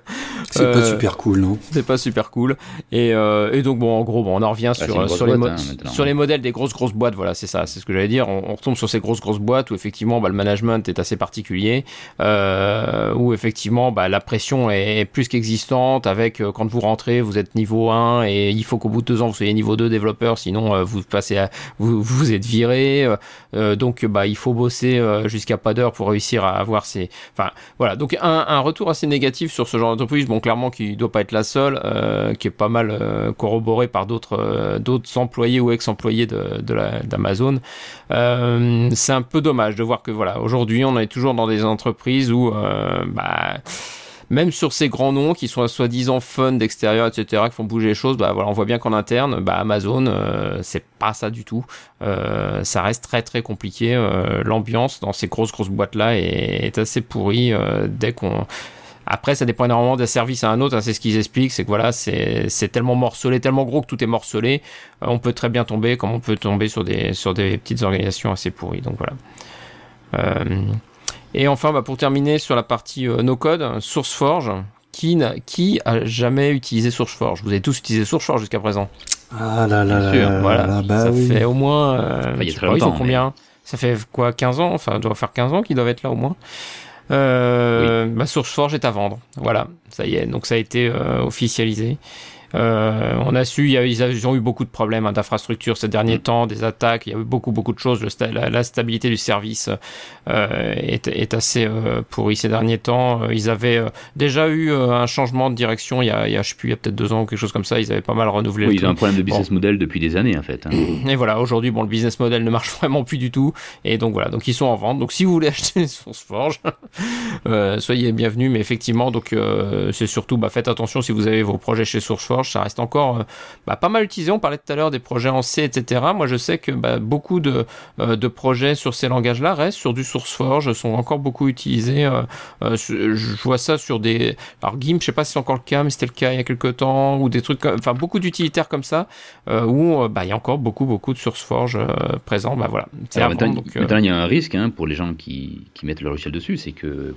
C'est pas super cool, non C'est pas super cool. Et, et, donc, bon, en gros, bon, on en revient Bah, sur, sur, les boîte, hein, sur les modèles des grosses, grosses boîtes. Voilà, c'est ça, c'est ce que j'allais dire. On, on retombe sur ces grosses grosses boîtes où effectivement bah, le management est assez particulier, euh, où effectivement bah, la pression est plus qu'existante avec euh, quand vous rentrez vous êtes niveau 1 et il faut qu'au bout de deux ans vous soyez niveau 2 développeur sinon euh, vous passez à, vous, vous êtes viré donc bah il faut bosser jusqu'à pas d'heure pour réussir à avoir ces enfin voilà. Donc un, un retour assez négatif sur ce genre d'entreprise bon clairement qui doit pas être la seule qui est pas mal euh, corroboré par d'autres d'autres employés ou ex-employés de, d'Amazon c'est un peu dommage de voir que voilà aujourd'hui on est toujours dans des entreprises où euh, bah même sur ces grands noms qui sont soi-disant fun d'extérieur, etc., qui font bouger les choses, bah voilà, on voit bien qu'en interne, bah Amazon, euh, c'est pas ça du tout. Euh, ça reste très très compliqué. L'ambiance dans ces grosses grosses boîtes là est, est assez pourrie dès qu'on après, ça dépend énormément d'un service à un autre. hein, c'est ce qu'ils expliquent, c'est que voilà, c'est c'est tellement morcelé, tellement gros que tout est morcelé. Euh, on peut très bien tomber, comme on peut tomber sur des sur des petites organisations assez pourries. Donc voilà. Euh, et enfin, bah, pour terminer sur la partie euh, no code, SourceForge. Qui, n'a- qui a jamais utilisé SourceForge? Vous avez tous utilisé SourceForge jusqu'à présent? Ah là là là, sûr, là voilà. là, bah ça oui. fait au moins. euh, il y a je sais très pas, ils ont combien? Ça fait quoi 15 ans? Enfin, ça doit faire 15 ans qu'ils doivent être là au moins. Euh, bah, SourceForge est à vendre. Voilà, ça y est. Donc ça a été euh, officialisé. Euh, on a su, ils ont eu beaucoup de problèmes hein, d'infrastructure ces derniers mm. temps, des attaques, il y a eu beaucoup, beaucoup de choses. la, stabilité du service euh, est, assez euh, pourrie ces derniers temps. Ils avaient déjà eu un changement de direction il y a, il y a je sais plus, il y a peut-être deux ans ou quelque chose comme ça. Ils avaient pas mal renouvelé. Oui, ils ont un problème de business model depuis des années en fait. Hein. Et voilà, aujourd'hui, bon, le business model ne marche vraiment plus du tout. Et donc voilà, donc ils sont en vente. Donc si vous voulez acheter SourceForge, soyez bienvenus. Mais effectivement, donc c'est surtout, bah, faites attention si vous avez vos projets chez SourceForge ça reste encore euh, bah, pas mal utilisé. On parlait tout à l'heure des projets en C, etc. Moi, je sais que bah, beaucoup de, euh, de, projets sur ces langages-là restent sur du SourceForge, sont encore beaucoup utilisés. Euh, je vois ça sur des... Alors GIMP, je sais pas si c'est encore le cas, mais c'était le cas il y a quelques temps, ou des trucs, enfin beaucoup d'utilitaires comme ça, où bah, il y a encore beaucoup, beaucoup de SourceForge présents. Bah, voilà. maintenant, il y a un risque hein, pour les gens qui, qui mettent leur logiciel dessus, c'est que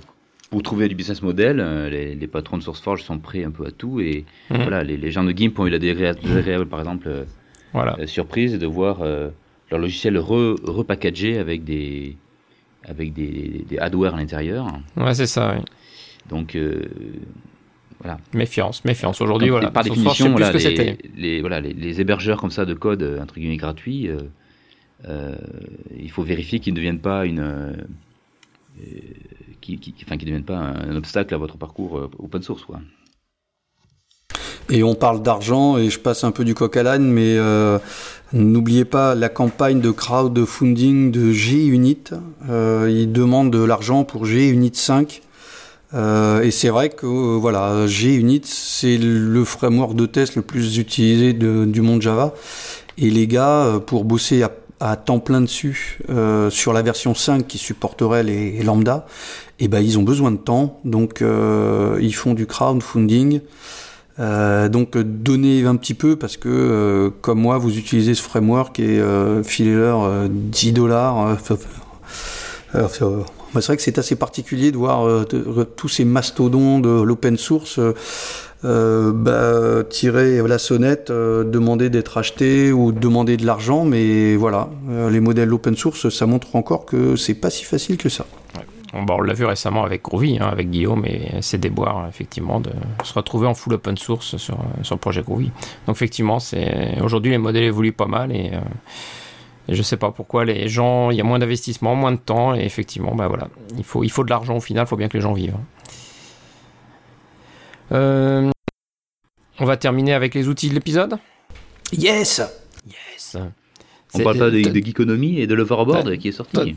pour trouver du business model, euh, les, patrons de SourceForge sont prêts un peu à tout. Et mhm. voilà, les, gens de GIMP ont eu la désagréable, par exemple, euh, voilà. surprise de voir euh, leur logiciel repackagé avec des, avec des, des hardware à l'intérieur. Ouais, c'est ça, oui. Donc, voilà. Méfiance, méfiance. Aujourd'hui, voilà. Par définition, voilà, les, les, voilà, les, hébergeurs comme ça de code, entre guillemets, gratuits, il faut vérifier qu'ils ne deviennent pas une qui, ne deviennent pas un, obstacle à votre parcours euh, open source. Et on parle d'argent, et je passe un peu du coq à l'âne, mais euh, n'oubliez pas la campagne de crowdfunding de G-Unit. Euh, ils demandent de l'argent pour G-Unit 5. Euh, et c'est vrai que voilà, G-Unit, c'est le framework de test le plus utilisé du monde Java. Et les gars, pour bosser à temps plein dessus sur la version 5 qui supporterait les, lambda, et eh ben ils ont besoin de temps, donc euh, ils font du crowdfunding. Euh, donc donnez un petit peu parce que comme moi vous utilisez ce framework et filez-leur 10 dollars. c'est vrai que c'est assez particulier de voir tous ces mastodons de l'open source euh, bah, tirer la sonnette, euh, demander d'être acheté ou demander de l'argent, mais voilà, euh, les modèles open source, ça montre encore que c'est pas si facile que ça. On l'a vu récemment avec Groovy, hein, avec Guillaume, et c'est déboire effectivement de se retrouver en full open source sur, sur le projet Groovy. Donc effectivement, c'est aujourd'hui les modèles évoluent pas mal et, et je sais pas pourquoi les gens, il y a moins d'investissement, moins de temps, et effectivement, bah voilà, il faut, il faut de l'argent au final, il faut bien que les gens vivent. Euh, on va terminer avec les outils de l'épisode? Yes Yes On parle pas de, de Geekonomy et de l'overboard qui est sorti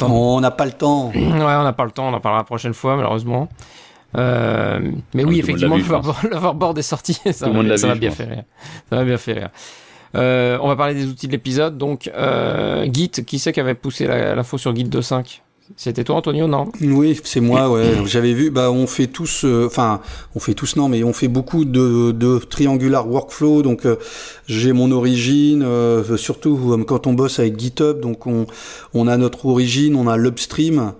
On n'a pas le temps. Ouais, on n'a pas le temps, on en parlera la prochaine fois, malheureusement. Euh, mais oui, effectivement, l'overboard est sorti. Ça m'a bien fait rire. Ça m'a bien fait rire. Euh, on va parler des outils de l'épisode. Donc, euh, Git, qui c'est qui avait poussé l'info sur Git 2.5 c'était toi, Antonio, non? Oui, c'est moi. Ouais, j'avais vu. Bah, on fait tous. Euh, enfin, on fait tous non, mais on fait beaucoup de, de triangular workflow. Donc, euh, j'ai mon origine. Euh, surtout quand on bosse avec GitHub, donc on on a notre origine, on a l'upstream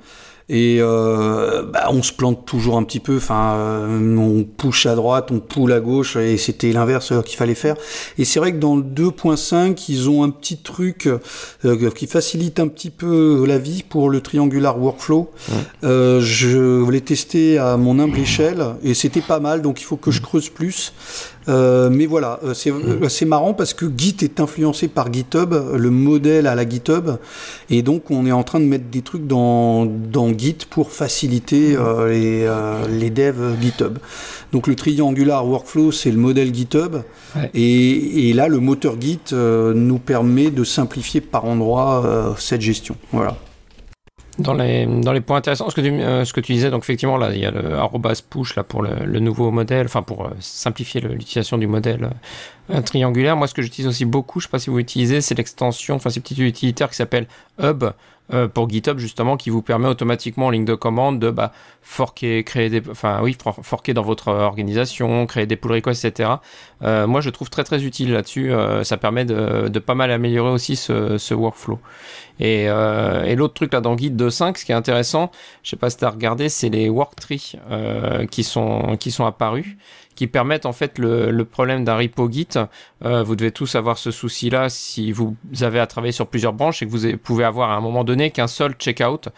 et euh, bah, on se plante toujours un petit peu. Enfin, euh, on push à droite, on poule à gauche, et c'était l'inverse qu'il fallait faire. Et c'est vrai que dans le 2.5, ils ont un petit truc euh, qui facilite un petit peu la vie pour le triangular workflow. je l'ai testé à mon humble échelle et c'était pas mal. Donc il faut que je creuse plus. Euh, mais voilà, euh, euh, c'est marrant parce que Git est influencé par GitHub, le modèle à la GitHub, et donc on est en train de mettre des trucs dans, dans Git pour faciliter les, les devs GitHub. Donc le triangular workflow, c'est le modèle GitHub, et, et, là le moteur Git nous permet de simplifier par endroit cette gestion. Voilà. Dans les, dans les points intéressants, ce que, tu, euh, ce que tu disais, donc effectivement, là, il y a le arrobas push là, pour le, nouveau modèle, enfin pour euh, simplifier l'utilisation du modèle euh, triangulaire. Moi, ce que j'utilise aussi beaucoup, je ne sais pas si vous utilisez, c'est l'extension, enfin, ces petits utilitaires qui s'appelle Hub pour GitHub, justement, qui vous permet automatiquement en ligne de commande de bah, forquer, créer des, enfin, oui, forquer dans votre organisation, créer des pull requests, etc. moi, je trouve très très utile là-dessus. ça permet de, de, pas mal améliorer aussi ce, ce workflow. Et, euh, et l'autre truc là dans Guide 2.5, ce qui est intéressant, je sais pas si tu as regardé, c'est les worktrees euh, qui sont qui sont apparus qui permettent en fait le, le problème d'un repo Git. Euh, vous devez tous avoir ce souci-là si vous avez à travailler sur plusieurs branches et que vous pouvez avoir à un moment donné qu'un seul checkout,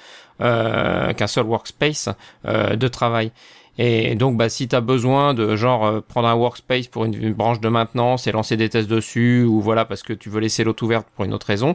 euh, qu'un seul workspace euh, de travail. Et donc, bah, si tu as besoin de genre euh, prendre un workspace pour une, branche de maintenance et lancer des tests dessus, ou voilà, parce que tu veux laisser l'autre ouverte pour une autre raison,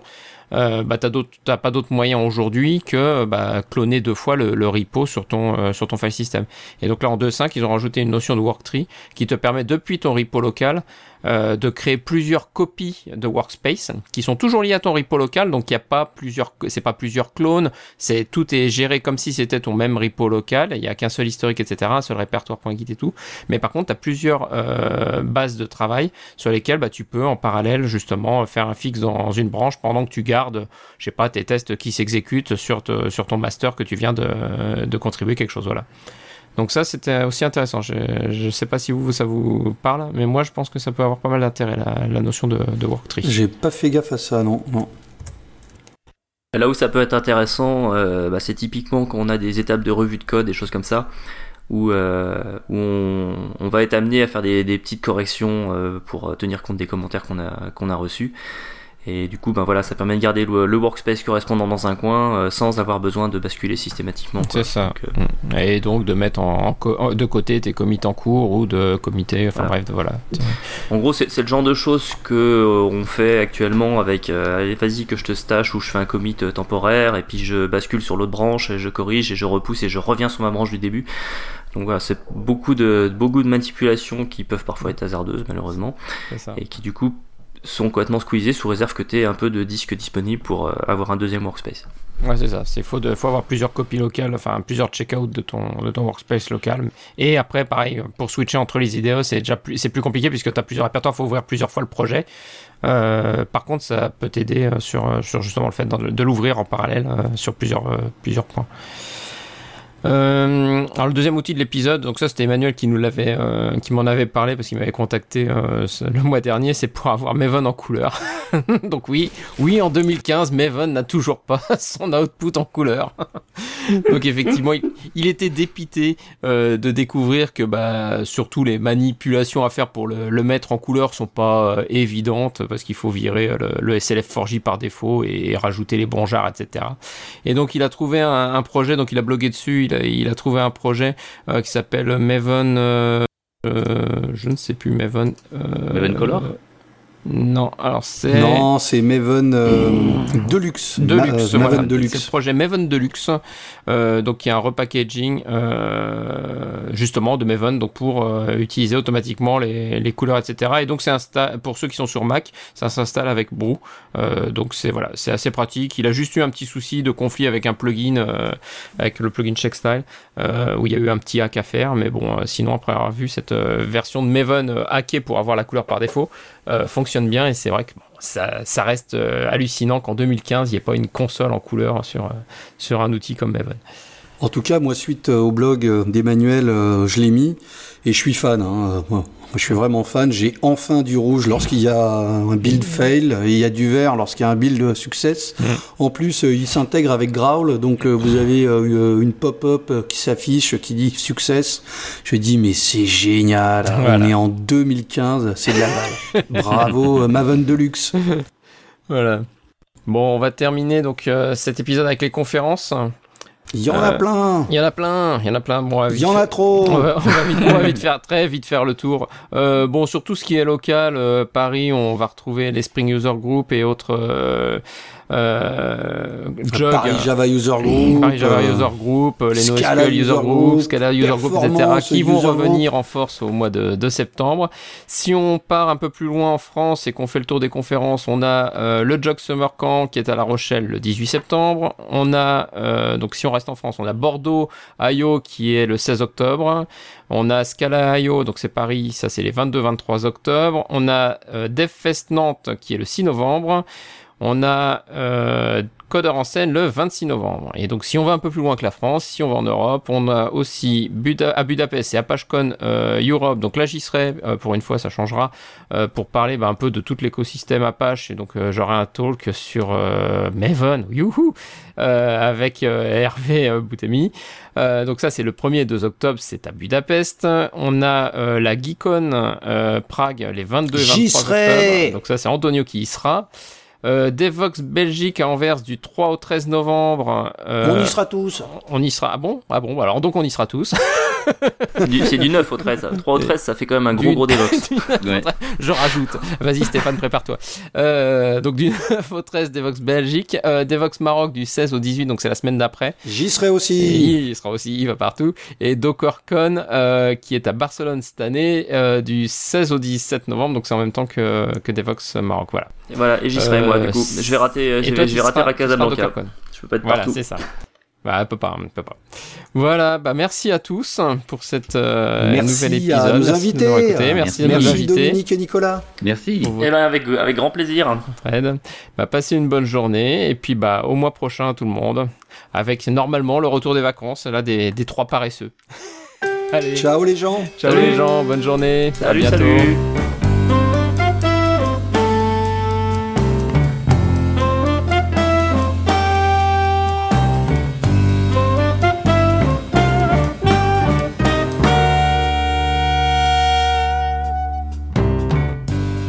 euh, bah, t'as pas d'autres moyens aujourd'hui que bah, cloner deux fois le, repo sur ton euh, sur ton file system. Et donc là en 2.5 ils ont rajouté une notion de worktree qui te permet depuis ton repo local euh, de créer plusieurs copies de workspace qui sont toujours liées à ton repo local. Donc il n'y a pas plusieurs, c'est pas plusieurs clones, c'est tout est géré comme si c'était ton même repo local. Il n'y a qu'un seul historique, etc., un seul répertoire.git et tout. Mais par contre, tu as plusieurs euh, bases de travail sur lesquelles bah, tu peux en parallèle justement faire un fixe dans une branche pendant que tu gardes, je sais pas, tes tests qui s'exécutent sur, sur ton master que tu viens de, de contribuer quelque chose. Voilà. Donc ça, c'était aussi intéressant. Je ne sais pas si vous, ça vous parle, mais moi, je pense que ça peut avoir pas mal d'intérêt, la, notion de, de work tree. J'ai pas fait gaffe à ça, non. non. Là où ça peut être intéressant, euh, bah, c'est typiquement quand on a des étapes de revue de code, des choses comme ça, où, euh, on, va être amené à faire des, petites corrections euh, pour tenir compte des commentaires qu'on a, qu'on a reçus. Et du coup, ben voilà, ça permet de garder le, workspace correspondant dans un coin euh, sans avoir besoin de basculer systématiquement. C'est ça. Euh, mm. Et donc de mettre en, de côté tes commits en cours ou de comités, enfin bref, voilà. En gros, c'est le genre de choses que euh, on fait actuellement avec allez, vas-y que je te stache ou je fais un commit temporaire et puis je bascule sur l'autre branche et je corrige et je repousse et je reviens sur ma branche du début. Donc voilà, c'est beaucoup de, beaucoup de manipulations qui peuvent parfois être hasardeuses malheureusement et qui du coup sont complètement squeezés sous réserve que tu aies un peu de disque disponible pour euh, avoir un deuxième workspace. Ouais, c'est ça. Il faut, faut avoir plusieurs copies locales, enfin plusieurs checkouts de ton, de ton workspace local. Et après, pareil, pour switcher entre les idéaux, c'est déjà plus, c'est plus compliqué puisque tu as plusieurs répertoires, il faut ouvrir plusieurs fois le projet. Euh, par contre, ça peut t'aider euh, sur, sur justement le fait de, l'ouvrir en parallèle sur plusieurs, plusieurs points. Euh, alors le deuxième outil de l'épisode, donc ça c'était Emmanuel qui nous l'avait, euh, qui m'en avait parlé parce qu'il m'avait contacté euh, le mois dernier, c'est pour avoir Maven en couleur. donc oui, oui en 2015, Maven n'a toujours pas son output en couleur. donc effectivement, il, était dépité de découvrir que bah surtout les manipulations à faire pour le, le mettre en couleur sont pas évidentes parce qu'il faut virer le, SLF 4J par défaut et, rajouter les bonjards, etc. Et donc il a trouvé un, un projet, donc il a blogué dessus il a, trouvé un projet euh, qui s'appelle Maven. Euh, euh, je ne sais plus, Maven. Maven Color? Non, alors c'est. Non, c'est Maven Deluxe. Deluxe, Maven Deluxe. C'est le projet Maven Deluxe. Euh, donc il y a un repackaging euh, justement de Maven donc pour utiliser automatiquement les, les, couleurs, etc. Et donc c'est pour ceux qui sont sur Mac, ça s'installe avec Brew. donc c'est voilà, c'est assez pratique. Il a juste eu un petit souci de conflit avec un plugin, avec le plugin Checkstyle, où il y a eu un petit hack à faire. Mais bon, sinon après avoir vu cette version de Maven hackée pour avoir la couleur par défaut. Euh, fonctionne bien et c'est vrai que ça, reste euh, hallucinant qu'en 2015 il n'y ait pas une console en couleur sur, euh, sur un outil comme Maven. En tout cas, moi, suite au blog d'Emmanuel, je l'ai mis et je suis fan. Hein. Moi, je suis vraiment fan. J'ai enfin du rouge lorsqu'il y a un build fail et il y a du vert lorsqu'il y a un build success. Mm. En plus, il s'intègre avec Growl, donc vous avez une pop-up qui s'affiche qui dit success. Je dis mais c'est génial. On est en 2015, c'est de la balle. Bravo Maven Deluxe. voilà. Bon, on va terminer donc euh, cet épisode avec les conférences. Il y en a euh, plein. Il y en a plein. Il y en a plein. Bon, il y en a trop. On va, vite, faire très vite faire le tour. Euh, bon, sur tout ce qui est local, euh, Paris, on va retrouver les Spring User Group et autres. Euh, euh, Jog, Paris Java User Group, Paris Java User Group, les NoSQL User Group, Scala User Group, etc., qui vont revenir en force au mois de, de, septembre. Si on part un peu plus loin en France et qu'on fait le tour des conférences, on a le Jog Summer Camp qui est à La Rochelle le 18 septembre. On a donc si on en France. On a Bordeaux, IO qui est le 16 octobre. On a Scala IO, donc c'est Paris, ça c'est les 22-23 octobre. On a euh, DevFest Nantes qui est le 6 novembre. On a euh, Codeur en scène le 26 novembre. Et donc si on va un peu plus loin que la France, si on va en Europe, on a aussi à Budapest et ApacheCon euh, Europe. Donc là j'y serai, euh, pour une fois ça changera, euh, pour parler bah, un peu de tout l'écosystème Apache. Et donc j'aurai un talk sur Maven, youhou, avec Hervé Boutemi. donc ça c'est le 1er et 2 octobre, c'est à Budapest. On a la Geekon Prague les 22 et 23 octobre. Donc ça c'est Antonio qui y sera. Euh, Devox Belgique à Anvers du 3 au 13 novembre. Euh, on y sera tous. On y sera. Ah bon? Ah bon Alors donc on y sera tous. C'est du, c'est du 9 au 13. 3 au 13, ça fait quand même un gros Du- gros Devox. Ouais. Je rajoute. Vas-y Stéphane, prépare-toi. Euh, donc du 9 au 13 Devox Belgique, euh, Devox Maroc du 16 au 18, donc c'est la semaine d'après. J'y serai Et aussi. il sera aussi, il va partout. Et DockerCon euh, qui est à Barcelone cette année euh, du 16 au 17 novembre, donc c'est en même temps que, que Devox Maroc. Voilà. Et voilà, et j'y serai Euh, moi du coup. Je vais rater, Et je toi, vais, tu je vais rater Casablanca. Je peux pas être Voilà, partout. c'est ça. Bah, peut pas, pas. Voilà, bah merci à tous pour cette euh, Merci nouvel à épisode. nos Merci de invités. nous écoutés. Merci, Merci. à nos Merci invités. Dominique et Nicolas. Merci. Et ben avec, avec grand plaisir. Fred. Bah, passez une bonne journée et puis bah au mois prochain tout le monde avec normalement le retour des vacances là des, des trois paresseux. Allez, ciao, Ciao les gens. Salut. les gens, bonne journée, à Salut, bientôt. salut.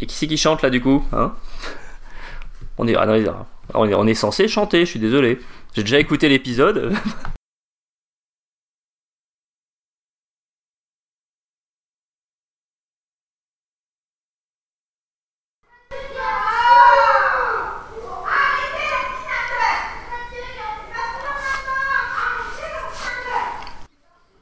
Et qui c'est qui chante là du coup hein? On, est, ah on est on est censé chanter, je suis désolé. J'ai déjà écouté l'épisode.